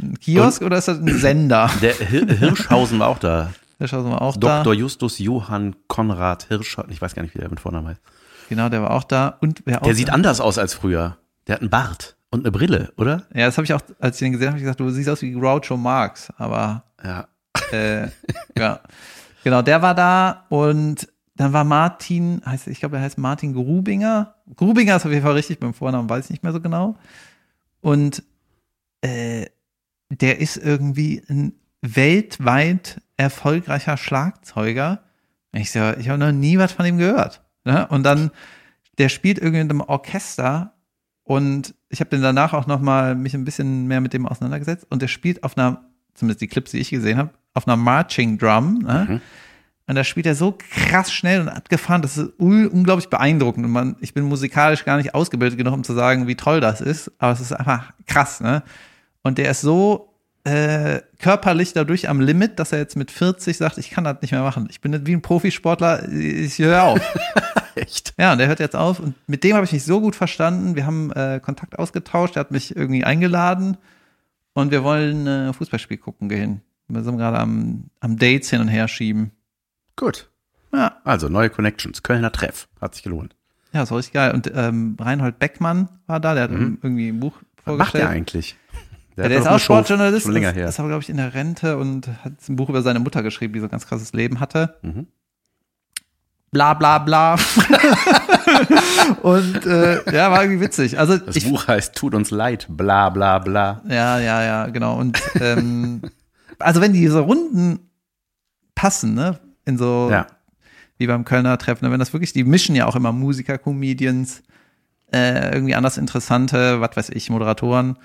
ein Kiosk und oder ist das ein Sender? Der Hirschhausen war auch da. Hirschhausen war auch Dr. da. Dr. Justus Johann Konrad Hirschhausen, ich weiß gar nicht, wie der mit Vornamen heißt. Genau, der war auch da. Und wer auch Der sieht da? anders aus als früher. Der hat einen Bart und eine Brille, oder? Ja, das habe ich auch, als ich den gesehen habe, ich gesagt, du siehst aus wie Groucho Marx, aber Ja. Äh, ja. Genau, der war da und dann war Martin, heißt, ich glaube, er heißt Martin Grubinger. Grubinger ist auf jeden Fall richtig, beim Vornamen weiß ich nicht mehr so genau. Und äh, der ist irgendwie ein weltweit erfolgreicher Schlagzeuger. Ich so, ich habe noch nie was von ihm gehört. Ne? Und dann, der spielt irgendwie in einem Orchester und ich habe den danach auch noch mal mich ein bisschen mehr mit dem auseinandergesetzt und der spielt auf einer, zumindest die Clips, die ich gesehen habe, auf einer Marching Drum. Ne? Mhm. Und da spielt er so krass schnell und abgefahren, das ist un unglaublich beeindruckend. Und man, ich bin musikalisch gar nicht ausgebildet genug, um zu sagen, wie toll das ist, aber es ist einfach krass, ne? Und der ist so äh, körperlich dadurch am Limit, dass er jetzt mit 40 sagt, ich kann das nicht mehr machen. Ich bin nicht wie ein Profisportler, ich höre auf. Echt? Ja, und der hört jetzt auf und mit dem habe ich mich so gut verstanden. Wir haben äh, Kontakt ausgetauscht, er hat mich irgendwie eingeladen und wir wollen äh, Fußballspiel gucken gehen. Wir sind gerade am, am Dates hin und her schieben. Gut. Ja, Also, neue Connections. Kölner Treff. Hat sich gelohnt. ja, ist richtig geil. Und ähm, Reinhold Beckmann war da, der hat irgendwie ein Buch Mhm. Was macht vorgestellt. der eigentlich? Ja, hat der ist auch Sportjournalist, Schon länger ist, her. ist aber, glaube ich, in der Rente und hat ein Buch über seine Mutter geschrieben, die so ein ganz krasses Leben hatte. Mhm. Bla bla bla. und äh, ja, war irgendwie witzig. Also Das ich, Buch heißt Tut uns leid, bla bla bla. Ja, ja, ja, genau. Und ähm, also wenn diese Runden passen, ne, in so Ja. wie beim Kölner Treffen, ne, wenn das wirklich, die mischen ja auch immer Musiker, Comedians, äh, irgendwie anders interessante, was weiß ich, Moderatoren,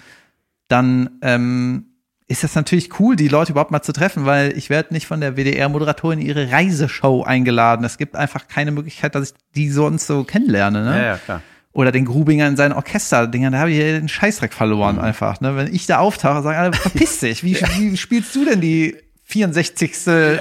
dann ähm, ist das natürlich cool, die Leute überhaupt mal zu treffen, weil ich werde nicht von der WDR-Moderatorin in ihre Reiseshow eingeladen. Es gibt einfach keine Möglichkeit, dass ich die sonst so kennenlerne. Ne? Ja, ja, klar. Oder den Grubinger in seinen Orchesterdingern, da habe ich den Scheißdreck verloren einfach. Ne? Wenn ich da auftauche, sagen alle, verpiss dich, wie, wie spielst du denn die 64.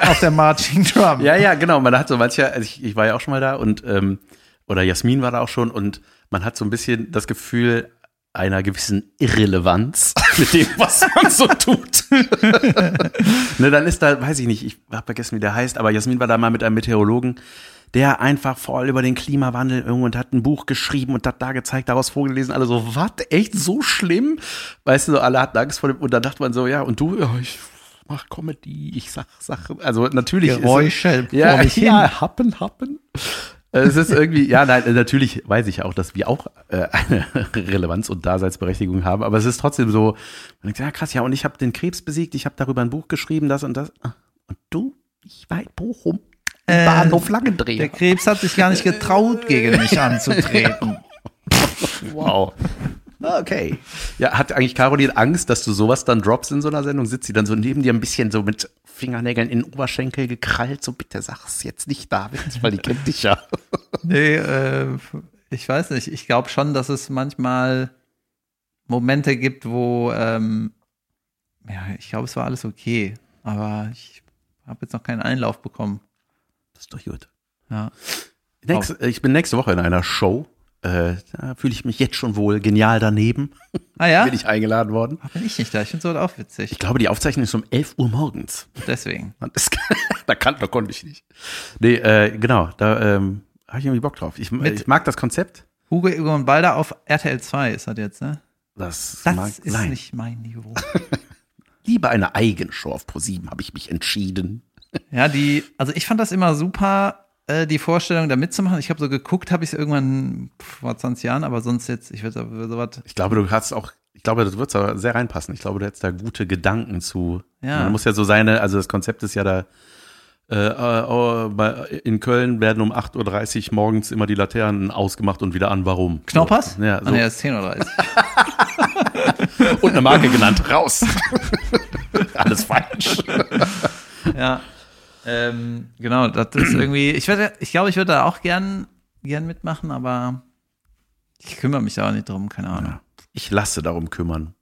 auf der Marching Drum? Ja, ja, genau. Man hat so mancher, also ich, ich war ja auch schon mal da und ähm, oder Jasmin war da auch schon und man hat so ein bisschen das Gefühl einer gewissen Irrelevanz mit dem, was man so tut. ne, dann ist da, weiß ich nicht, ich habe vergessen, wie der heißt, aber Jasmin war da mal mit einem Meteorologen, der einfach voll über den Klimawandel und hat ein Buch geschrieben und hat da gezeigt, daraus vorgelesen, alle so, was, echt so schlimm? Weißt du, so, alle hatten Angst vor dem, und dann dachte man so, ja, und du, ja, ich mach Comedy, ich sag Sachen, also natürlich. Geräusche ja, mich hin. ja, happen, happen. Es ist irgendwie, ja, nein, natürlich weiß ich auch, dass wir auch äh, eine Relevanz und Daseinsberechtigung haben, aber es ist trotzdem so, man denkt, ja krass, ja, und ich habe den Krebs besiegt, ich habe darüber ein Buch geschrieben, das und das. Ah, Und du, ich war in Bochum, Ähm, Bahnhof Der Langendreher. Krebs hat sich gar nicht getraut, gegen mich anzutreten. Wow. Okay. Ja, hat eigentlich Caroline Angst, dass du sowas dann droppst in so einer Sendung? Sitzt sie dann so neben dir ein bisschen so mit Fingernägeln in den Oberschenkel gekrallt, so bitte sag's jetzt nicht, David, weil die kennt dich ja. Nee, äh, ich weiß nicht. Ich glaube schon, dass es manchmal Momente gibt, wo, ähm, ja, ich glaube, es war alles okay. Aber ich habe jetzt noch keinen Einlauf bekommen. Das ist doch gut. Ja. Nächste, Ich bin nächste Woche in einer Show äh, da fühle ich mich jetzt schon wohl genial daneben. Ah ja? Bin ich eingeladen worden. Bin ich nicht da. Ich finde sowas auch witzig. Ich glaube, die Aufzeichnung ist um 11 Uhr morgens. Deswegen. Das, da, kann, da konnte ich nicht. Nee, äh, genau, da ähm, habe ich irgendwie Bock drauf. Ich, ich mag das Konzept. Hugo Egon Balder auf RTL 2 ist das jetzt, ne? Das, Das ist nein. nicht mein Niveau. Lieber eine Eigenshow auf ProSieben habe ich mich entschieden. Ja, die, also ich fand das immer super, äh, die Vorstellung da mitzumachen. Ich habe so geguckt, habe ich es irgendwann vor 20 Jahren, aber sonst jetzt, ich würde so sowas. Ich glaube, du hast auch, ich glaube, das wird da sehr reinpassen. Ich glaube, du hättest da gute Gedanken zu. Ja. Man muss ja so seine, also das Konzept ist ja da, äh, äh, in Köln werden um 8.30 Uhr morgens immer die Laternen ausgemacht und wieder an. Warum? Knoppers? So. Ja, Ah, so. nee, das ist 10.30 Uhr. Und eine Marke genannt. Raus. Alles falsch. ja. Ähm, genau, das ist irgendwie, ich werde, ich glaube, ich würde da auch gern, gern mitmachen, aber ich kümmere mich da auch nicht drum, keine Ahnung. Ich lasse darum kümmern.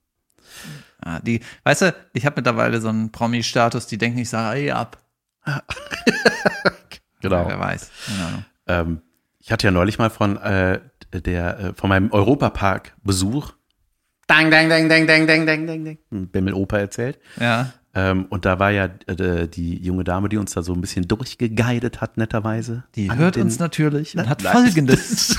Ja, die, weißt du, ich habe mittlerweile so einen Promi-Status, die denken, ich sage, ey, ab. Genau. Wer weiß. Ähm, ich hatte ja neulich mal von äh, der äh, von meinem Europapark Besuch. Dang, dang, dang, dang, dang, dang, dang, dang, dang. Bemmel Oper erzählt. Ja. Ähm, und da war ja äh, die junge Dame, die uns da so ein bisschen durchgeguidet hat, netterweise. Die hört uns natürlich und hat Nein. folgendes.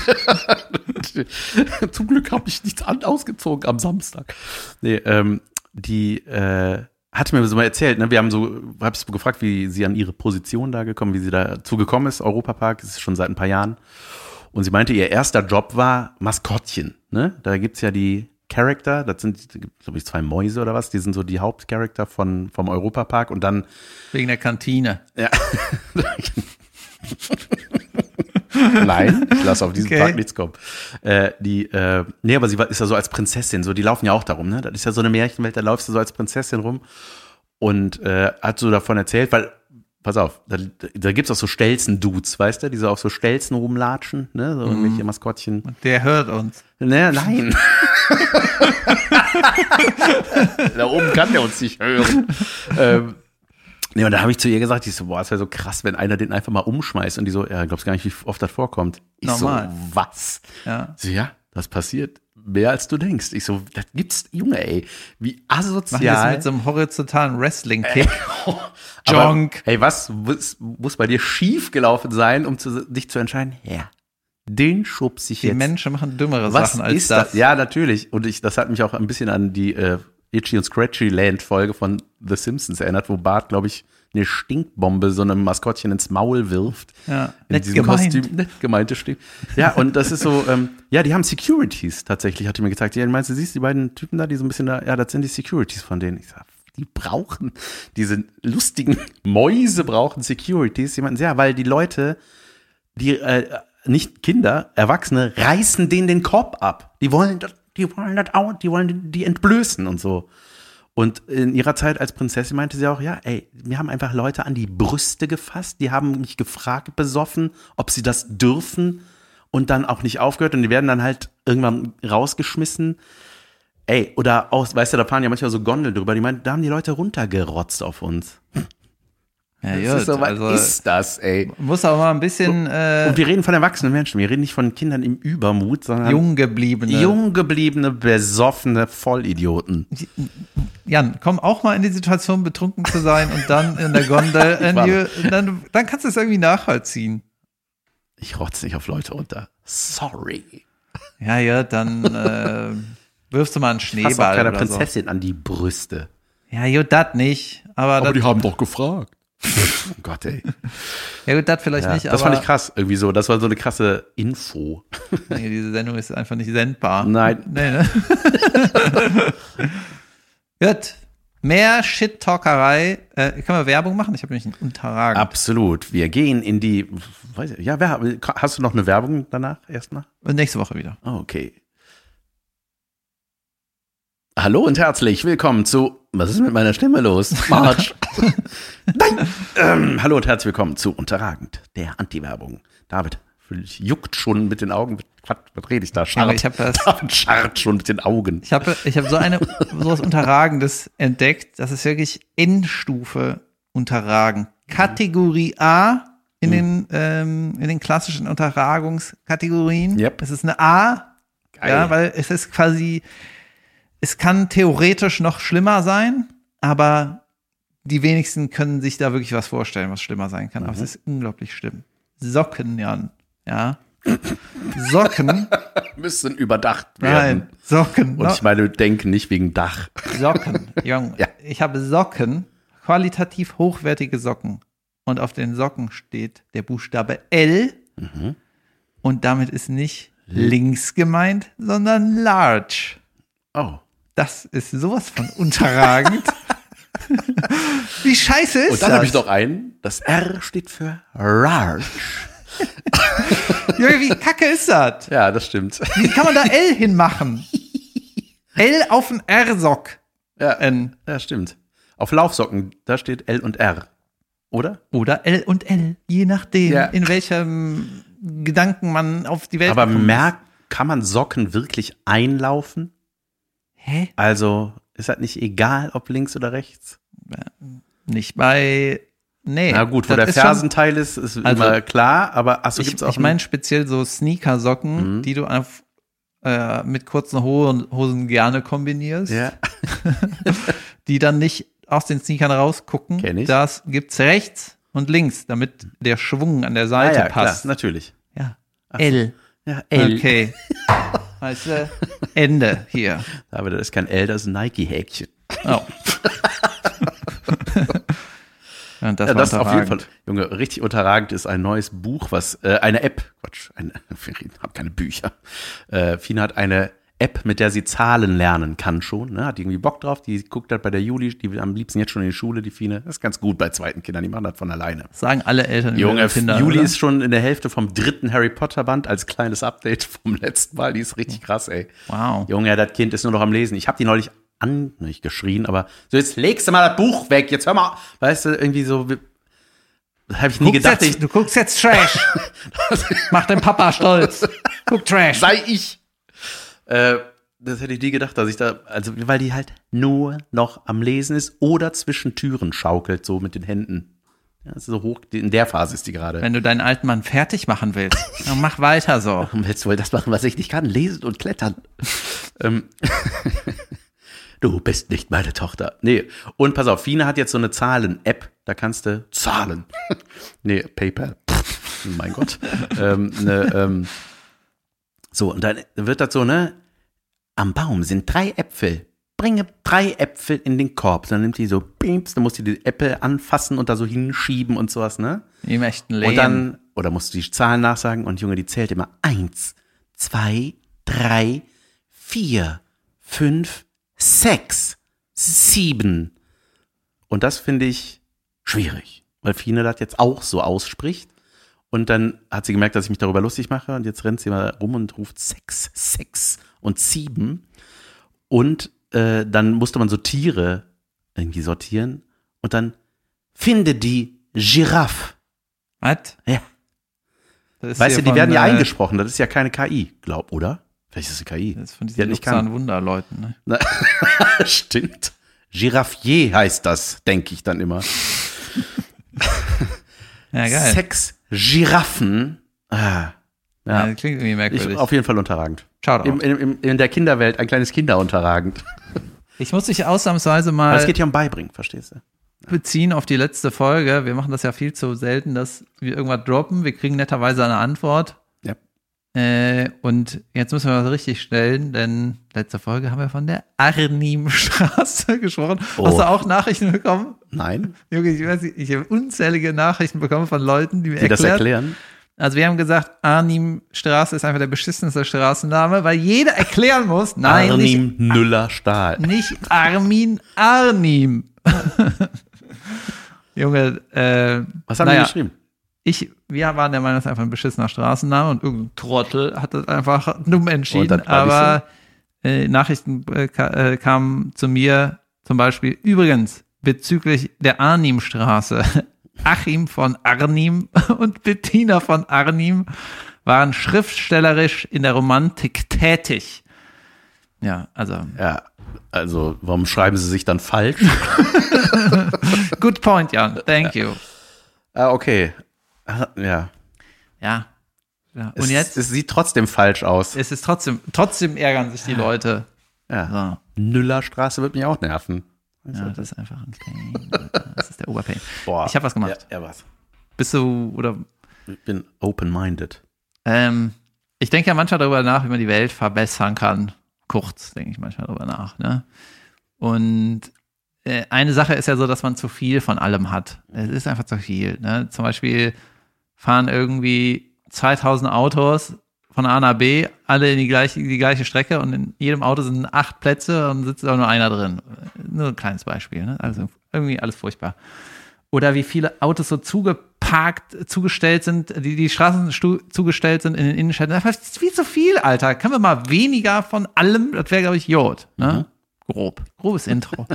Zum Glück habe ich nichts an ausgezogen am Samstag. Nee, ähm, die äh, hat mir so mal erzählt, ne? Wir haben so, hab ich gefragt, wie sie an ihre Position da gekommen, wie sie dazu gekommen ist, Europapark, das ist schon seit ein paar Jahren. Und sie meinte, ihr erster Job war Maskottchen. Ne? Da gibt's ja die Charakter, das sind, glaube ich, zwei Mäuse oder was, die sind so die Hauptcharakter von, vom Europapark und dann Wegen der Kantine. ja. Nein, ich lasse auf diesen Okay. Park nichts kommen. Äh, die, äh, nee, aber sie ist ja so als Prinzessin, so, die laufen ja auch darum, ne? Das ist ja so eine Märchenwelt, da läufst du so als Prinzessin rum und äh, hat so davon erzählt, weil, pass auf, da, da gibt's auch so Stelzen-Dudes, weißt du, die so auf so Stelzen rumlatschen, ne? So irgendwelche Maskottchen. Und der hört uns. Ne, nein. Da oben kann der uns nicht hören. ähm, nee, und da habe ich zu ihr gesagt, ich so, boah, es wäre so krass, wenn einer den einfach mal umschmeißt. Und die so, ja, glaubst gar nicht, wie oft das vorkommt. Ich Normal. so, was? Ja. So, ja, das passiert mehr als du denkst. Ich so, das gibt's, Junge, ey, wie Machen das asozial. mit so einem horizontalen Wrestling-Kick. Aber, Jonk. Hey, was muss, muss bei dir schief gelaufen sein, um zu, dich zu entscheiden, ja, den schubs ich Die jetzt Menschen machen dümmere was Sachen als ist das. das? Ja, natürlich. Und ich, das hat mich auch ein bisschen an die äh, Itchy und Scratchy Land Folge von The Simpsons erinnert, wo Bart, glaube ich, eine Stinkbombe so einem Maskottchen ins Maul wirft. Ja, In nett diesem gemeint. Kostüm. Nett gemeinte Stimmt. Ja, und das ist so, ähm, ja, die haben Securities tatsächlich, hat die mir gezeigt. Ja, meinst du, siehst die beiden Typen da, die so ein bisschen da, ja, das sind die Securities von denen. Ich sag, die brauchen, diese lustigen Mäuse brauchen Securities. Jemanden, ja, weil die Leute, die äh, nicht Kinder, Erwachsene reißen denen den Korb ab. Die wollen das, die wollen das auch, die wollen die entblößen und so. Und in ihrer Zeit als Prinzessin meinte sie auch, ja, ey, mir haben einfach Leute an die Brüste gefasst, die haben mich gefragt, besoffen, ob sie das dürfen und dann auch nicht aufgehört und die werden dann halt irgendwann rausgeschmissen. Ey, oder aus, weißt du, da fahren ja manchmal so Gondeln drüber, die meinen, da haben die Leute runtergerotzt auf uns. Ja, Das gut, ist so, was also, ist das, ey? muss aber mal ein bisschen äh, Und wir reden von erwachsenen Menschen, wir reden nicht von Kindern im Übermut, sondern jung gebliebene. jung gebliebene, besoffene Vollidioten. Jan, komm auch mal in die Situation, betrunken zu sein und dann in der Gondel. die, dann, dann kannst du es irgendwie nachvollziehen. Ich rotz nicht auf Leute runter. Sorry. Ja, ja, dann äh, wirfst du mal einen Fass auch Schneeball keiner oder Prinzessin an die Brüste. so. Ja, gut, das nicht. Aber, das, haben doch gefragt. Oh Gott, ey. ja gut, das vielleicht Ja, nicht. das aber fand ich krass, irgendwie so. Das war so eine krasse Info. Nee, diese Sendung ist einfach nicht sendbar. Nein. Nee, ne? Gut. Mehr Shit-Talkerei. Äh, können wir Werbung machen? Ich habe nämlich einen Unterragend. Absolut. Wir gehen in die. Weiß ich, ja, wer, hast du noch eine Werbung danach erstmal? Nächste Woche wieder. Oh, Okay. Hallo und herzlich willkommen zu. Was ist mit meiner Stimme los? March. Nein. Ähm, hallo und herzlich willkommen zu Unterragend, der Anti-Werbung. David juckt schon mit den Augen. Was, was rede ich da? Scharrt. ich hab das- David scharrt schon mit den Augen. Ich habe ich hab so eine sowas Unterragendes entdeckt. Das ist wirklich Endstufe unterragen. Kategorie A, in, den, ähm, in den klassischen Unterragungskategorien. Yep. Es ist eine A, Geil. ja, weil es ist quasi, es kann theoretisch noch schlimmer sein, aber die wenigsten können sich da wirklich was vorstellen, was schlimmer sein kann. Aber Mhm. es ist unglaublich schlimm. Socken, Jan. Ja. Socken. Müssen überdacht werden. Nein, Socken. Und ich meine, denken nicht wegen Dach. Socken, Jung. Ja. Ich habe Socken, qualitativ hochwertige Socken. Und auf den Socken steht der Buchstabe L. Mhm. Und damit ist nicht links gemeint, sondern large. Oh. Das ist sowas von unterragend. Wie scheiße ist Und dann das? habe ich noch einen. Das R steht für Large. Junge, wie kacke ist das? Ja, das stimmt. Wie kann man da L hinmachen? L auf den R-Sock. Ja, N. ja, stimmt. Auf Laufsocken, da steht L und R. Oder? Oder L und L, je nachdem, Ja. in welchem Gedanken man auf die Welt Aber merkt, kann man Socken wirklich einlaufen? Hä? Also ist das nicht egal, ob links oder rechts? Nicht bei. Nee. Na gut, wo der schon- Fersenteil ist, ist Also, immer klar, aber achso, Ich, gibt's auch ich meine speziell so Sneakersocken, Mhm. die du auf, äh, mit kurzen Hosen, Hosen gerne kombinierst, ja, die dann nicht aus den Sneakern rausgucken. Kenn ich. Das gibt's rechts und links, damit der Schwung an der ah, Seite ja klar, passt. natürlich. Ja. L. Ja, L. Okay. Weißt du, Ende hier. Aber das ist kein L, das ist ein Nike-Häkchen. Oh. Und das, Ja, war das ist auf jeden Fall. Junge, richtig unterragend ist ein neues Buch, was, äh, eine App, Quatsch, eine, wir haben keine Bücher. Äh, Fina hat eine App, mit der sie Zahlen lernen kann schon, ne? hat irgendwie Bock drauf, die guckt halt bei der Juli, die will am liebsten jetzt schon in die Schule, die Fine. Das ist ganz gut bei zweiten Kindern, die machen das von alleine. Sagen alle Eltern Junge, Kinder. Juli oder? ist schon in der Hälfte vom dritten Harry Potter Band als kleines Update vom letzten Mal. Die ist richtig krass, ey. Wow. Junge, das Kind ist nur noch am Lesen. Ich habe die neulich an, nicht geschrien, aber so jetzt legst du mal das Buch weg. Jetzt hör mal, weißt du, irgendwie so. Habe ich nie Guckst gedacht, jetzt, ich, du guckst jetzt Trash. Mach den Papa stolz. Guck Trash. sei ich. Äh, das hätte ich nie gedacht, dass ich da, also weil die halt nur noch am Lesen ist oder zwischen Türen schaukelt, so mit den Händen. Ja, das ist so hoch, in der Phase ist die gerade. Wenn du deinen alten Mann fertig machen willst, dann mach weiter so. Warum willst du wohl das machen, was ich nicht kann? Lesen und klettern. ähm, du bist nicht meine Tochter. Nee. Und pass auf, Fine hat jetzt so eine Zahlen-App. Da kannst du zahlen. nee, PayPal. Mein Gott. ähm, ne, ähm, so, und dann wird das so, ne? Am Baum sind drei Äpfel. Bringe drei Äpfel in den Korb. Dann nimmt die so, pieps, dann musst du die Äpfel anfassen und da so hinschieben und sowas, ne? Im echten Leben. Und dann, oder musst du die Zahlen nachsagen und Junge, die zählt immer eins, zwei, drei, vier, fünf, sechs, sieben. Und das finde ich schwierig, weil Fine das jetzt auch so ausspricht. Und dann hat sie gemerkt, dass ich mich darüber lustig mache und jetzt rennt sie mal rum und ruft sechs, sechs und sieben. Und äh, dann musste man so Tiere irgendwie sortieren und dann finde die Giraffe. Was? Ja. Weißt du, die werden ja äh, eingesprochen, das ist ja keine KI, glaub, oder? Vielleicht ist es eine KI. Das ist von Die diesen nicht Luxan Wunderleuten. Ne? Na, Stimmt. Giraffier heißt das, denke ich dann immer. Ja, geil. Sechs Giraffen. Ah, ja. das klingt irgendwie ich, merkwürdig. auf jeden Fall unterragend. Shoutout. Im, im, im, in der Kinderwelt ein kleines Kinder unterragend. Ich muss dich ausnahmsweise Aber mal es geht ja um Beibringen, verstehst du? beziehen auf die letzte Folge. Wir machen das ja viel zu selten, dass wir irgendwas droppen. Wir kriegen netterweise eine Antwort. Äh, und jetzt müssen wir das richtig stellen, denn letzte Folge haben wir von der Arnimstraße gesprochen. Oh. Hast du auch Nachrichten bekommen? Nein? Junge, ich weiß nicht, ich habe unzählige Nachrichten bekommen von Leuten, die mir Die das erklärt, erklären? Also wir haben gesagt, Arnimstraße ist einfach der beschissenste Straßenname, weil jeder erklären muss, nein, Arnim Nüller Stahl. nicht, nicht Armin Arnim. Junge, äh, Was haben naja, die geschrieben? Ich, wir waren der Meinung, das ist einfach ein beschissener Straßenname und irgendein Trottel hat das einfach dumm entschieden. Nicht Aber äh, Nachrichten äh, ka äh, kamen zu mir zum Beispiel, übrigens, bezüglich der Arnimstraße, Achim von Arnim und Bettina von Arnim waren schriftstellerisch in der Romantik tätig. Ja, also, Ja, also warum schreiben sie sich dann falsch? good point, Jan. Thank you. ah, okay. Ah, Ja. Ja. ja. Und Es, jetzt, Es sieht trotzdem falsch aus. es ist trotzdem, trotzdem ärgern sich die Leute. Ja. So. Nüllerstraße wird mich auch nerven. Ja, das ist einfach ein Pain. Das ist der Oberpain. Boah. Ich habe was gemacht. Ja, ja, was? Bist du, oder, Ich bin open-minded. ähm, ich denke ja manchmal darüber nach, wie man die Welt verbessern kann. Kurz denke ich manchmal darüber nach, ne? Und äh, eine Sache ist ja so, dass man zu viel von allem hat. Es ist einfach zu viel, ne? Zum Beispiel fahren irgendwie 2000 Autos von A nach B, alle in die gleiche, die gleiche Strecke und in jedem Auto sind acht Plätze und sitzt auch nur einer drin. Nur ein kleines Beispiel, ne? Also irgendwie alles furchtbar. Oder wie viele Autos so zugeparkt, zugestellt sind, die, die Straßen zugestellt sind in den Innenstädten. Das ist viel zu viel, Alter. Können wir mal weniger von allem? Das wäre, glaube ich, Jod. Ne? Grob. Grobes Intro.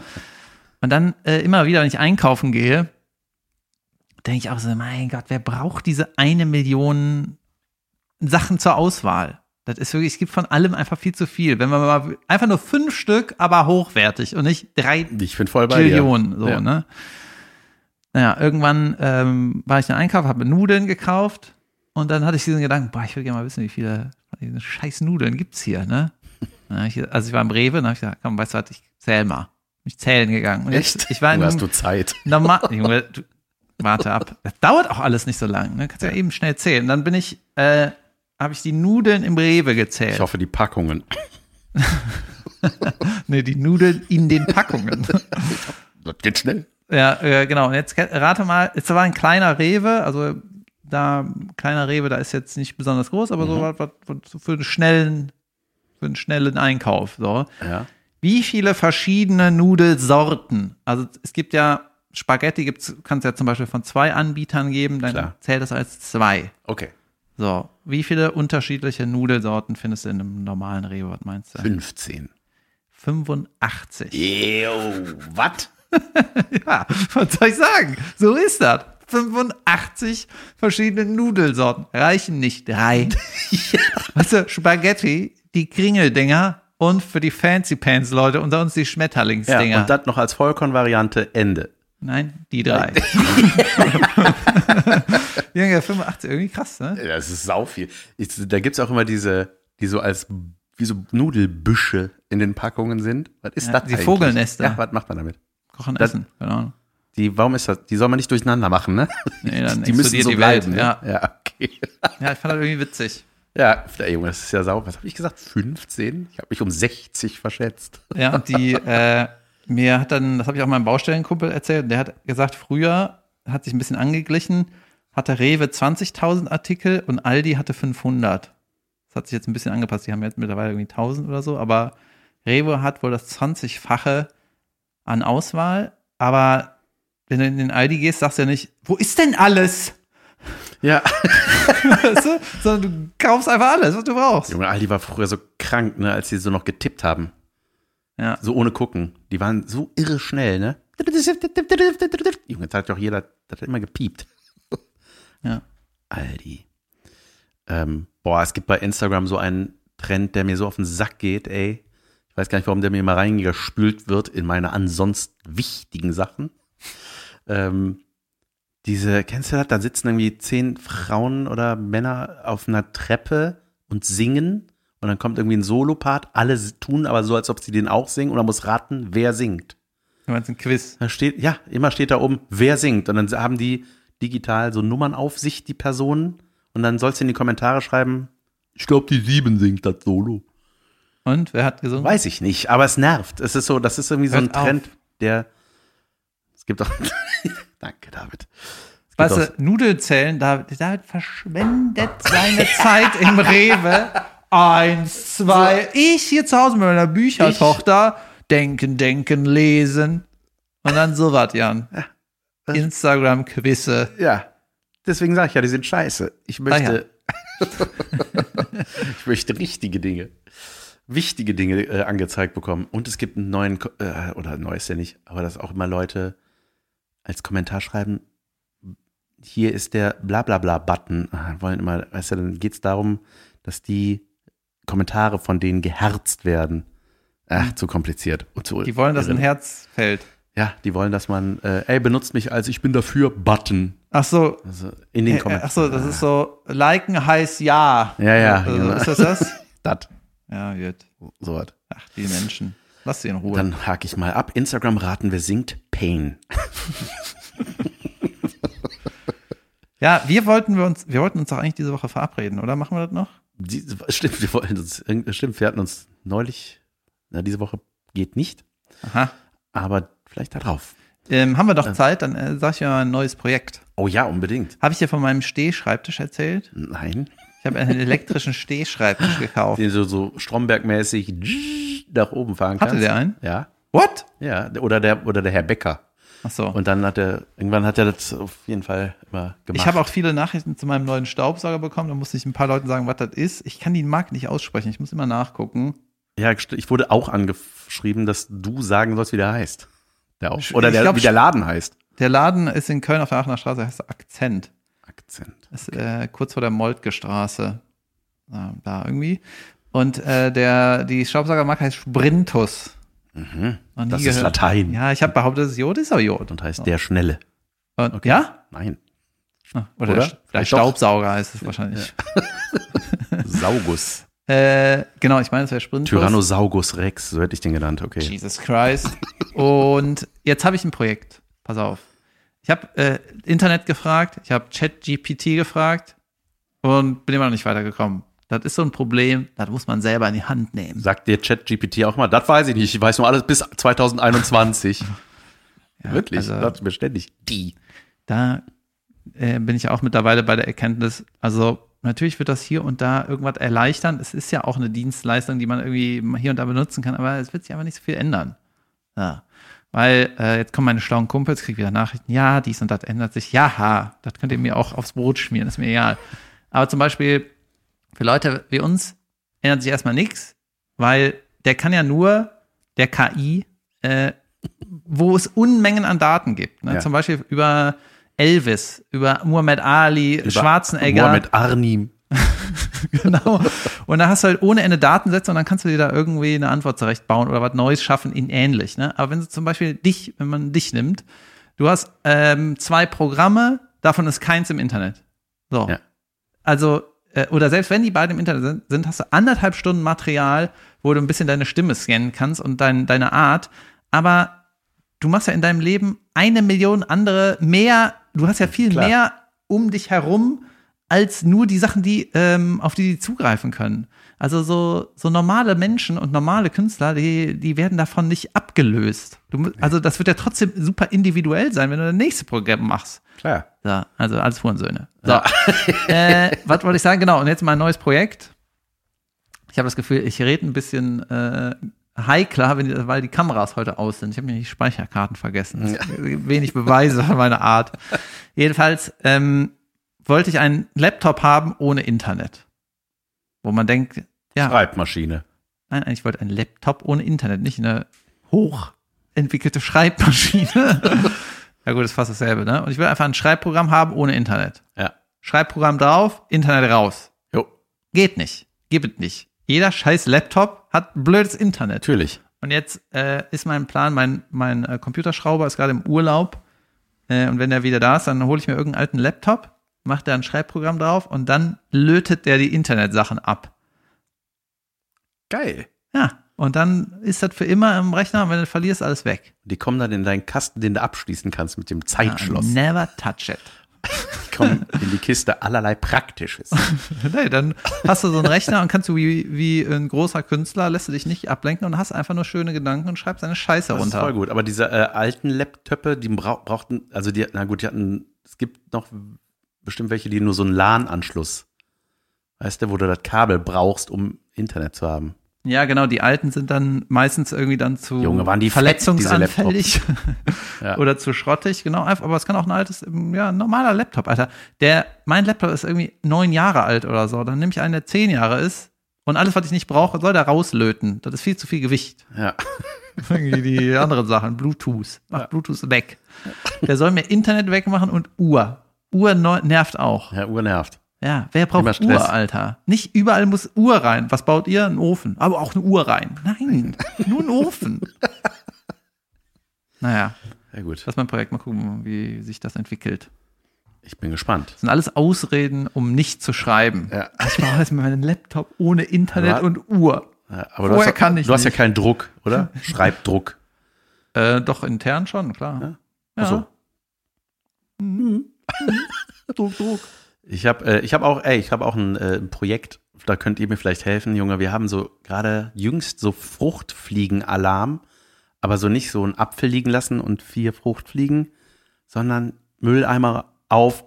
Und dann äh, immer wieder, wenn ich einkaufen gehe, denke ich auch so, mein Gott, wer braucht diese eine Million Sachen zur Auswahl? Das ist wirklich, es gibt von allem einfach viel zu viel. Wenn man mal einfach nur fünf Stück, aber hochwertig und nicht drei Ich bin voll bei Trillionen, dir. so, Ja. ne? Naja, irgendwann ähm, war ich in Einkauf, habe Nudeln gekauft und dann hatte ich diesen Gedanken, boah, ich will gerne mal wissen, wie viele scheiß Nudeln gibt's hier, ne? Ich, also ich war im Rewe und habe ich gesagt, komm, weißt du was, ich zähl mal. Bin Ich zählen gegangen. Und Echt? Jetzt, ich war in hast du Zeit? normal, Junge, du, warte ab. Das dauert auch alles nicht so lang, ne? Kannst ja eben schnell zählen. Dann bin ich, äh, habe ich die Nudeln im Rewe gezählt. Ich hoffe, die Packungen. nee, die Nudeln in den Packungen. Das geht schnell. Ja, äh, genau. Und jetzt rate mal, es war ein kleiner Rewe, also da, kleiner Rewe, da ist jetzt nicht besonders groß, aber so was, was, was für einen schnellen, für einen schnellen Einkauf, so. Ja. Wie viele verschiedene Nudelsorten? Also es gibt ja, Spaghetti gibt's, kannst ja zum Beispiel von zwei Anbietern geben, dann Klar. zählt das als zwei. Okay. So. Wie viele unterschiedliche Nudelsorten findest du in einem normalen Rewe, was meinst du? 15. 85. Ew, was? Ja, was soll ich sagen? So ist das. 85 verschiedene Nudelsorten. Reichen nicht drei. Weißt du, Spaghetti, die Kringeldinger und für die Fancy Pants Leute unter uns die Ja, Schmetterlingsdinger. und das noch als Vollkornvariante Ende. Nein, die drei. Junge, 85, irgendwie krass, ne? Das ist sau viel. Ich, da gibt's auch immer diese, die so als wie so Nudelbüsche in den Packungen sind. Was ist Ja, das die eigentlich? Vogelnester. Ja, was macht man damit? Kochen, Das- essen, Ahnung. Die, warum ist das? Die soll man nicht durcheinander machen, ne? Nee, dann die müssen so die Welt, bleiben. ja. Ne? ja, okay. Ja, ich fand das irgendwie witzig. Ja, der Junge, das ist ja sau. Was habe ich gesagt? 15? Ich habe mich um 60 verschätzt. Ja, und die, äh, mir hat dann, das habe ich auch meinem Baustellenkumpel erzählt, der hat gesagt, früher hat sich ein bisschen angeglichen, hatte Rewe 20.000 Artikel und Aldi hatte 500. Das hat sich jetzt ein bisschen angepasst, die haben jetzt mittlerweile irgendwie 1000 oder so, aber Rewe hat wohl das 20-fache an Auswahl, aber wenn du in den Aldi gehst, sagst du ja nicht, wo ist denn alles? Ja. Weißt du? Sondern du kaufst einfach alles, was du brauchst. Junge, Aldi war früher so krank, ne, als sie so noch getippt haben. Ja. So ohne gucken. Die waren so irre schnell, ne? Junge, das hat doch jeder, das hat immer gepiept. Ja. Aldi. Ähm, boah, es gibt bei Instagram so einen Trend, der mir so auf den Sack geht, ey. Ich weiß gar nicht, warum der mir mal reingespült wird in meine ansonsten wichtigen Sachen. Ähm, diese, kennst du das? Da sitzen irgendwie zehn Frauen oder Männer auf einer Treppe und singen. Und dann kommt irgendwie ein Solopart. Alle tun aber so, als ob sie den auch singen. Und man muss raten, wer singt. Du meinst ein Quiz. Da steht, ja, immer steht da oben, wer singt. Und dann haben die digital so Nummern auf sich, die Personen. Und dann sollst du in die Kommentare schreiben, ich glaube, die sieben singt das Solo. Und wer hat gesungen? Weiß ich nicht, aber es nervt. Es ist so, das ist irgendwie so ein Hört auf. Trend, der. Es gibt auch. Danke, David. Weißt du, Nudelzellen, David, David verschwendet seine Zeit im Rewe. Eins, zwei, ich hier zu Hause mit meiner Büchertochter. Denken, denken, lesen. Und dann sowas, Jan. Instagram-Quizze. Ja, deswegen sage ich ja, die sind scheiße. Ich möchte, ich möchte richtige Dinge, wichtige Dinge äh, angezeigt bekommen. Und es gibt einen neuen, äh, oder neu ist ja nicht, aber dass auch immer Leute als Kommentar schreiben, hier ist der Blablabla-Button. Ah, Wollen immer, weißt du, dann geht es darum, dass die Kommentare von denen geherzt werden. Ach, zu kompliziert. Und zu Die wollen, dass ein. Herz fällt. Ja, die wollen, dass man, äh, ey, benutzt mich als ich bin dafür Button Ach so, Also in den äh, Kommentaren. ach so, das ist so, liken heißt ja. Ja, ja, Also, genau. Ist das das? das. Ja, gut. So was. Ach, die Menschen. Lass sie in Ruhe. Dann hake ich mal ab. Instagram raten wir singt Pain. ja, wir wollten wir uns, wir wollten uns doch eigentlich diese Woche verabreden, oder? Machen wir das noch? Die, stimmt, wir wollten uns, stimmt, wir hatten uns neulich, na, diese Woche geht nicht, Aha. aber vielleicht da drauf. Ähm, haben wir doch Zeit, dann äh, sag ich mir mal ein neues Projekt. Oh ja, unbedingt. Habe ich dir von meinem Stehschreibtisch erzählt? Nein. Ich habe einen elektrischen Stehschreibtisch gekauft. Den so, so Stromberg-mäßig nach oben fahren Hatte kannst. der einen? Ja. What? Ja, oder der, oder der Herr Becker. Ach so. Und dann hat er, irgendwann hat er das auf jeden Fall immer gemacht. Ich habe auch viele Nachrichten zu meinem neuen Staubsauger bekommen. Da musste ich ein paar Leuten sagen, was das ist. Ich kann die Marke nicht aussprechen. Ich muss immer nachgucken. Ja, ich wurde auch angeschrieben, dass du sagen sollst, wie der heißt. Der auch. Oder der, glaub, wie der Laden heißt. Der Laden ist in Köln auf der Aachener Straße, heißt Akzent. Akzent. Ist äh, kurz vor der Moltke Straße. Da, da irgendwie. Und äh, der, die Staubsaugermarke heißt Sprintus. Mhm. Das ist Latein. Ja, ich habe behauptet, es ist Jod, ist aber Jod. Und heißt der Schnelle. Und, Ja? Nein. Ah, Oder, Oder? Der, Vielleicht doch. Staubsauger heißt es wahrscheinlich. Saugus. Äh, genau, ich meine, es wäre Sprintus. Tyrannosaugus Rex, so hätte ich den genannt, okay. Jesus Christ. Und jetzt habe ich ein Projekt. Pass auf. Ich habe äh, Internet gefragt, ich habe ChatGPT gefragt und bin immer noch nicht weitergekommen. Das ist so ein Problem, das muss man selber in die Hand nehmen. Sagt dir ChatGPT auch mal, das weiß ich nicht, ich weiß nur alles bis 2021. Wirklich, also- das ist beständig. Die. Da äh, bin ich auch mittlerweile bei der Erkenntnis, also natürlich wird das hier und da irgendwas erleichtern. Es ist ja auch eine Dienstleistung, die man irgendwie hier und da benutzen kann, aber es wird sich einfach nicht so viel ändern. Ja. Weil äh, jetzt kommen meine schlauen Kumpels, krieg wieder Nachrichten, ja, dies und das ändert sich. Ja, ha, das könnt ihr mir auch aufs Brot schmieren, ist mir egal. Aber zum Beispiel für Leute wie uns ändert sich erstmal nichts, weil der kann ja nur der KI, äh, wo es Unmengen an Daten gibt. Ne? Ja. Zum Beispiel über Elvis, über Muhammad Ali, Schwarzenegger. Mohammed Arnim. Genau. Und da hast du halt ohne Ende Datensätze und dann kannst du dir da irgendwie eine Antwort zurechtbauen oder was Neues schaffen in ähnlich. Ne? Aber wenn du zum Beispiel dich, wenn man dich nimmt, du hast ähm, zwei Programme, davon ist keins im Internet. So. Ja. Also, äh, oder selbst wenn die beiden im Internet sind, sind, hast du anderthalb Stunden Material, wo du ein bisschen deine Stimme scannen kannst und dein, deine Art. Aber du machst ja in deinem Leben eine Million andere mehr, du hast ja viel Klar. mehr um dich herum als nur die Sachen, die, ähm, auf die die zugreifen können. Also so, so normale Menschen und normale Künstler, die, die werden davon nicht abgelöst. Du, also das wird ja trotzdem super individuell sein, wenn du das nächste Programm machst. Klar. So, also alles Hurensöhne. So, äh, was wollte ich sagen? Genau, und jetzt mal ein neues Projekt. Ich habe das Gefühl, ich rede ein bisschen äh, heikler, wenn weil die Kameras heute aus sind. Ich habe mir die Speicherkarten vergessen. Ist Wenig Beweise für meine Art. Jedenfalls ähm, wollte ich einen Laptop haben ohne Internet. Wo man denkt, ja, Schreibmaschine. nein, ich wollte einen Laptop ohne Internet, nicht eine hochentwickelte Schreibmaschine. ja gut, ist fast dasselbe, ne? Und ich will einfach ein Schreibprogramm haben ohne Internet. Ja. Schreibprogramm drauf, Internet raus. Jo, Geht nicht. Gibt es nicht. Jeder scheiß Laptop hat ein blödes Internet. natürlich. Und jetzt äh, ist mein Plan, mein, mein äh, Computerschrauber ist gerade im Urlaub. Äh, und wenn er wieder da ist, dann hole ich mir irgendeinen alten Laptop, mache da ein Schreibprogramm drauf und dann lötet der die Internetsachen ab. Geil. Ja. Und dann ist das für immer im Rechner und wenn du verlierst, alles weg. Die kommen dann in deinen Kasten, den du abschließen kannst mit dem Ja, Zeitschloss. never touch it. Die kommen in die Kiste allerlei Praktisches. nee, dann hast du so einen Rechner und kannst du wie, wie ein großer Künstler, lässt du dich nicht ablenken und hast einfach nur schöne Gedanken und schreibst deine Scheiße Das ist runter. voll gut. Aber diese äh, alten Laptöppe, die brauch, brauchten, also die, na gut, die hatten, es gibt noch bestimmt welche, die nur so einen LAN-Anschluss, weißt du, wo du das Kabel brauchst, um Internet zu haben. Ja, genau, die alten sind dann meistens irgendwie dann zu Junge, waren die verletzungsanfällig Ja. oder zu schrottig, genau, einfach, aber es kann auch ein altes, ja, ein normaler Laptop, Alter. Der, mein Laptop ist irgendwie neun Jahre alt oder so, dann nehme ich einen, der zehn Jahre ist und alles, was ich nicht brauche, soll der rauslöten. Das ist viel zu viel Gewicht. Ja. Irgendwie die anderen Sachen, Bluetooth, mach Bluetooth weg. Der soll mir Internet wegmachen und Uhr. Uhr nervt auch. Ja, urnervt. Ja, wer braucht. Uhr, Alter? Nicht überall muss Uhr rein. Was baut ihr? Ein Ofen. Aber auch eine Uhr rein. Nein, nur ein Ofen. Naja, Ja, gut. das ist mein Projekt. Mal gucken, wie sich das entwickelt. Ich bin gespannt. Das sind alles Ausreden, um nicht zu schreiben. Ja. Ich brauche jetzt meinen Laptop ohne Internet Aber- und Uhr. Ja, aber du Vorher hast, kann ich du hast ja keinen Druck, oder? Schreibdruck. Äh, doch, intern schon, klar. Ja? Ja. Ach so. Druck, Druck. Ich habe äh, ich hab auch, ey, ich habe auch ein, äh, ein Projekt, da könnt ihr mir vielleicht helfen, Junge. Wir haben so gerade jüngst so Fruchtfliegen-Alarm, aber so nicht so einen Apfel liegen lassen und vier Fruchtfliegen, sondern Mülleimer auf,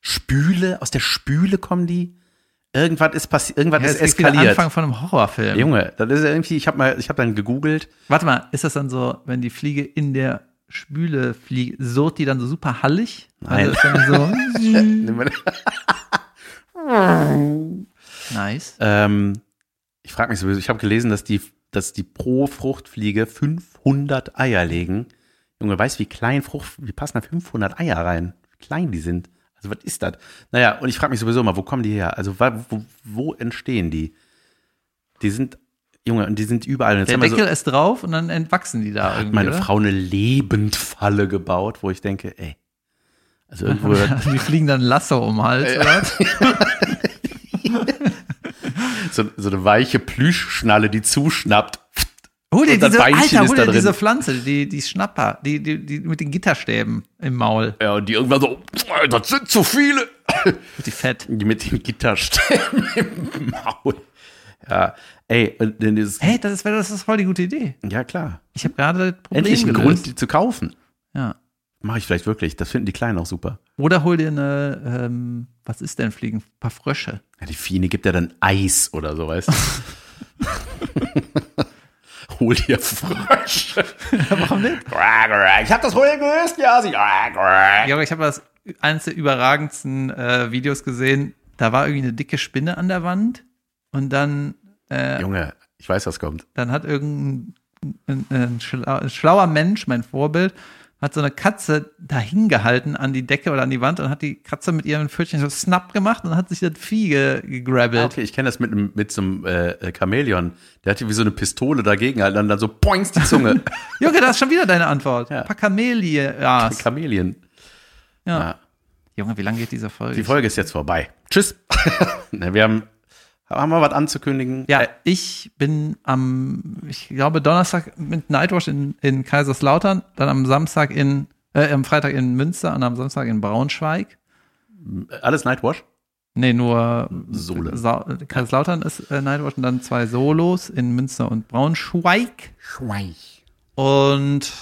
Spüle, aus der Spüle kommen die. Irgendwas ist passiert, irgendwas Ja, ist das ist wieder eskaliert. Anfang von einem Horrorfilm. Junge, das ist ja irgendwie, ich habe mal, ich habe dann gegoogelt, Warte mal, ist das dann so, wenn die Fliege in der Spüle fliegt, surrt die dann so super hallig? Nein. Also ist dann so nice. ähm, ich frage mich sowieso, ich habe gelesen, dass die, dass die pro Fruchtfliege 500 Eier legen. Junge, weißt du, wie klein Frucht, wie passen da 500 Eier rein? Wie klein die sind. Also was ist das? Naja, und ich frage mich sowieso mal, wo kommen die her? Also wo, wo entstehen die? Die sind, Junge, und die sind überall. Jetzt Der Deckel so, ist drauf und dann entwachsen die da hat irgendwie. meine oder? Frau eine Lebendfalle gebaut, wo ich denke, ey, also irgendwo, die fliegen dann Lasso um den Hals, oder? so, so eine weiche Plüschschnalle, die zuschnappt. Hol dir diese, Beinchen Alter, hol dir diese Pflanze, die, die Schnapper, die, die, die mit den Gitterstäben im Maul. Ja, und die irgendwann so, das sind zu viele. Die fett. Die mit den Gitterstäben im Maul. Ja, ey, und denn dieses, Hey, das ist, das ist voll die gute Idee. ja klar. Ich habe gerade das Problem Endlich ein gelöst. Grund, die zu kaufen. Ja. Mache ich vielleicht wirklich. Das finden die Kleinen auch super. Oder hol dir eine, ähm, was ist denn Fliegen? Ein paar Frösche. Ja, die Fiene gibt ja dann Eis oder so, weißt du? Hol dir Frösche. Warum nicht? Ich hab das Problem gelöst, ja. Ja, aber ich habe das eines der überragendsten äh, Videos gesehen. Da war irgendwie eine dicke Spinne an der Wand und dann, äh, Junge, ich weiß, was kommt. dann hat irgendein ein, ein schlau, ein schlauer Mensch, mein Vorbild, hat so eine Katze dahin gehalten an die Decke oder an die Wand und hat die Katze mit ihrem Pfötchen so snap gemacht und hat sich das Vieh ge gegrabbelt. Ah, okay, ich kenne das mit, einem- mit so einem äh, äh, Chamäleon. Der hat wie so eine Pistole dagegen halt, dann, dann so poings die Zunge. Junge, das ist schon wieder deine Antwort. Ja. Pakamelia. Chamäleon. Ja. Ja. Junge, wie lange geht diese Folge? Die Folge ist jetzt vorbei. Tschüss. Ne, wir haben, haben wir was anzukündigen? Ja, Äh, ich bin am, ich glaube, Donnerstag mit Nightwash in, in Kaiserslautern, dann am Samstag in, äh, am Freitag in Münster und am Samstag in Braunschweig. alles Nightwash? Nee, nur Sohle. Sa Kaiserslautern ist äh, Nightwash und dann zwei Solos in Münster und Braunschweig. Schweich. Und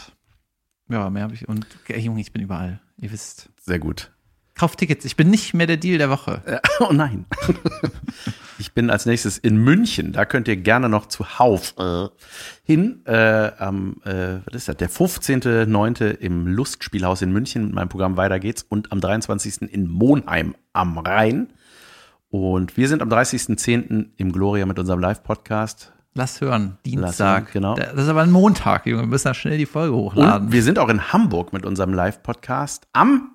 ja, mehr habe ich. Und ey, Junge, ich bin überall. Ihr wisst. Sehr gut. Kauft Tickets. Ich bin nicht mehr der Deal der Woche. Äh, Oh nein. ich bin als nächstes in München. Da könnt ihr gerne noch zu Hauf äh, hin. Äh, am, äh, was ist das? Der 15.9. im Lustspielhaus in München mit meinem Programm Weiter geht's. Und am 23. in Monheim am Rhein. Und wir sind am 30.10. im Gloria mit unserem Live-Podcast. Lass hören. hören, Dienstag. genau. Das ist aber ein Montag, Junge. Wir müssen da schnell die Folge hochladen. Und wir sind auch in Hamburg mit unserem Live-Podcast am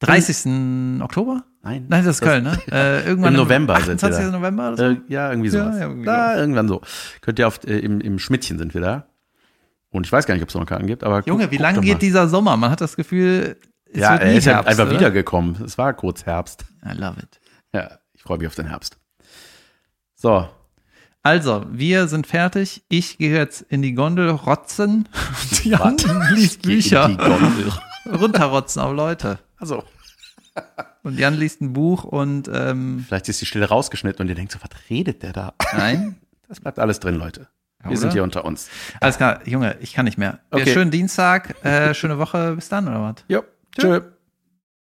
30. Oktober? Nein, Nein, das ist Köln, ne? Äh, irgendwann Im November sind wir 28. da. November so? Äh, ja, irgendwie sowas. ja, irgendwie da, sowas. irgendwann so. Könnt ihr auf, äh, im, im Schmidtchen sind wir da. Und ich weiß gar nicht, ob es noch Karten gibt, aber Junge, guck- wie lange geht dieser Sommer? Man hat das Gefühl, es Ja, wird er nie ist ja Herbst, einfach oder? wiedergekommen. Es war kurz Herbst. I love it. Ja, ich freue mich auf den Herbst. So, Also, wir sind fertig. Ich gehe jetzt in die Gondel rotzen. Jan liest Geh in Bücher. die. Runterrotzen auf Leute. Also, Und Jan liest ein Buch und ähm, vielleicht ist die Stille rausgeschnitten und ihr denkt so, was redet der da? nein. Das bleibt alles drin, Leute. Wir oder? sind hier unter uns. Alles klar, Junge, ich kann nicht mehr. Okay. Schönen Dienstag, äh, schöne Woche, bis dann oder was? Jo, tschö.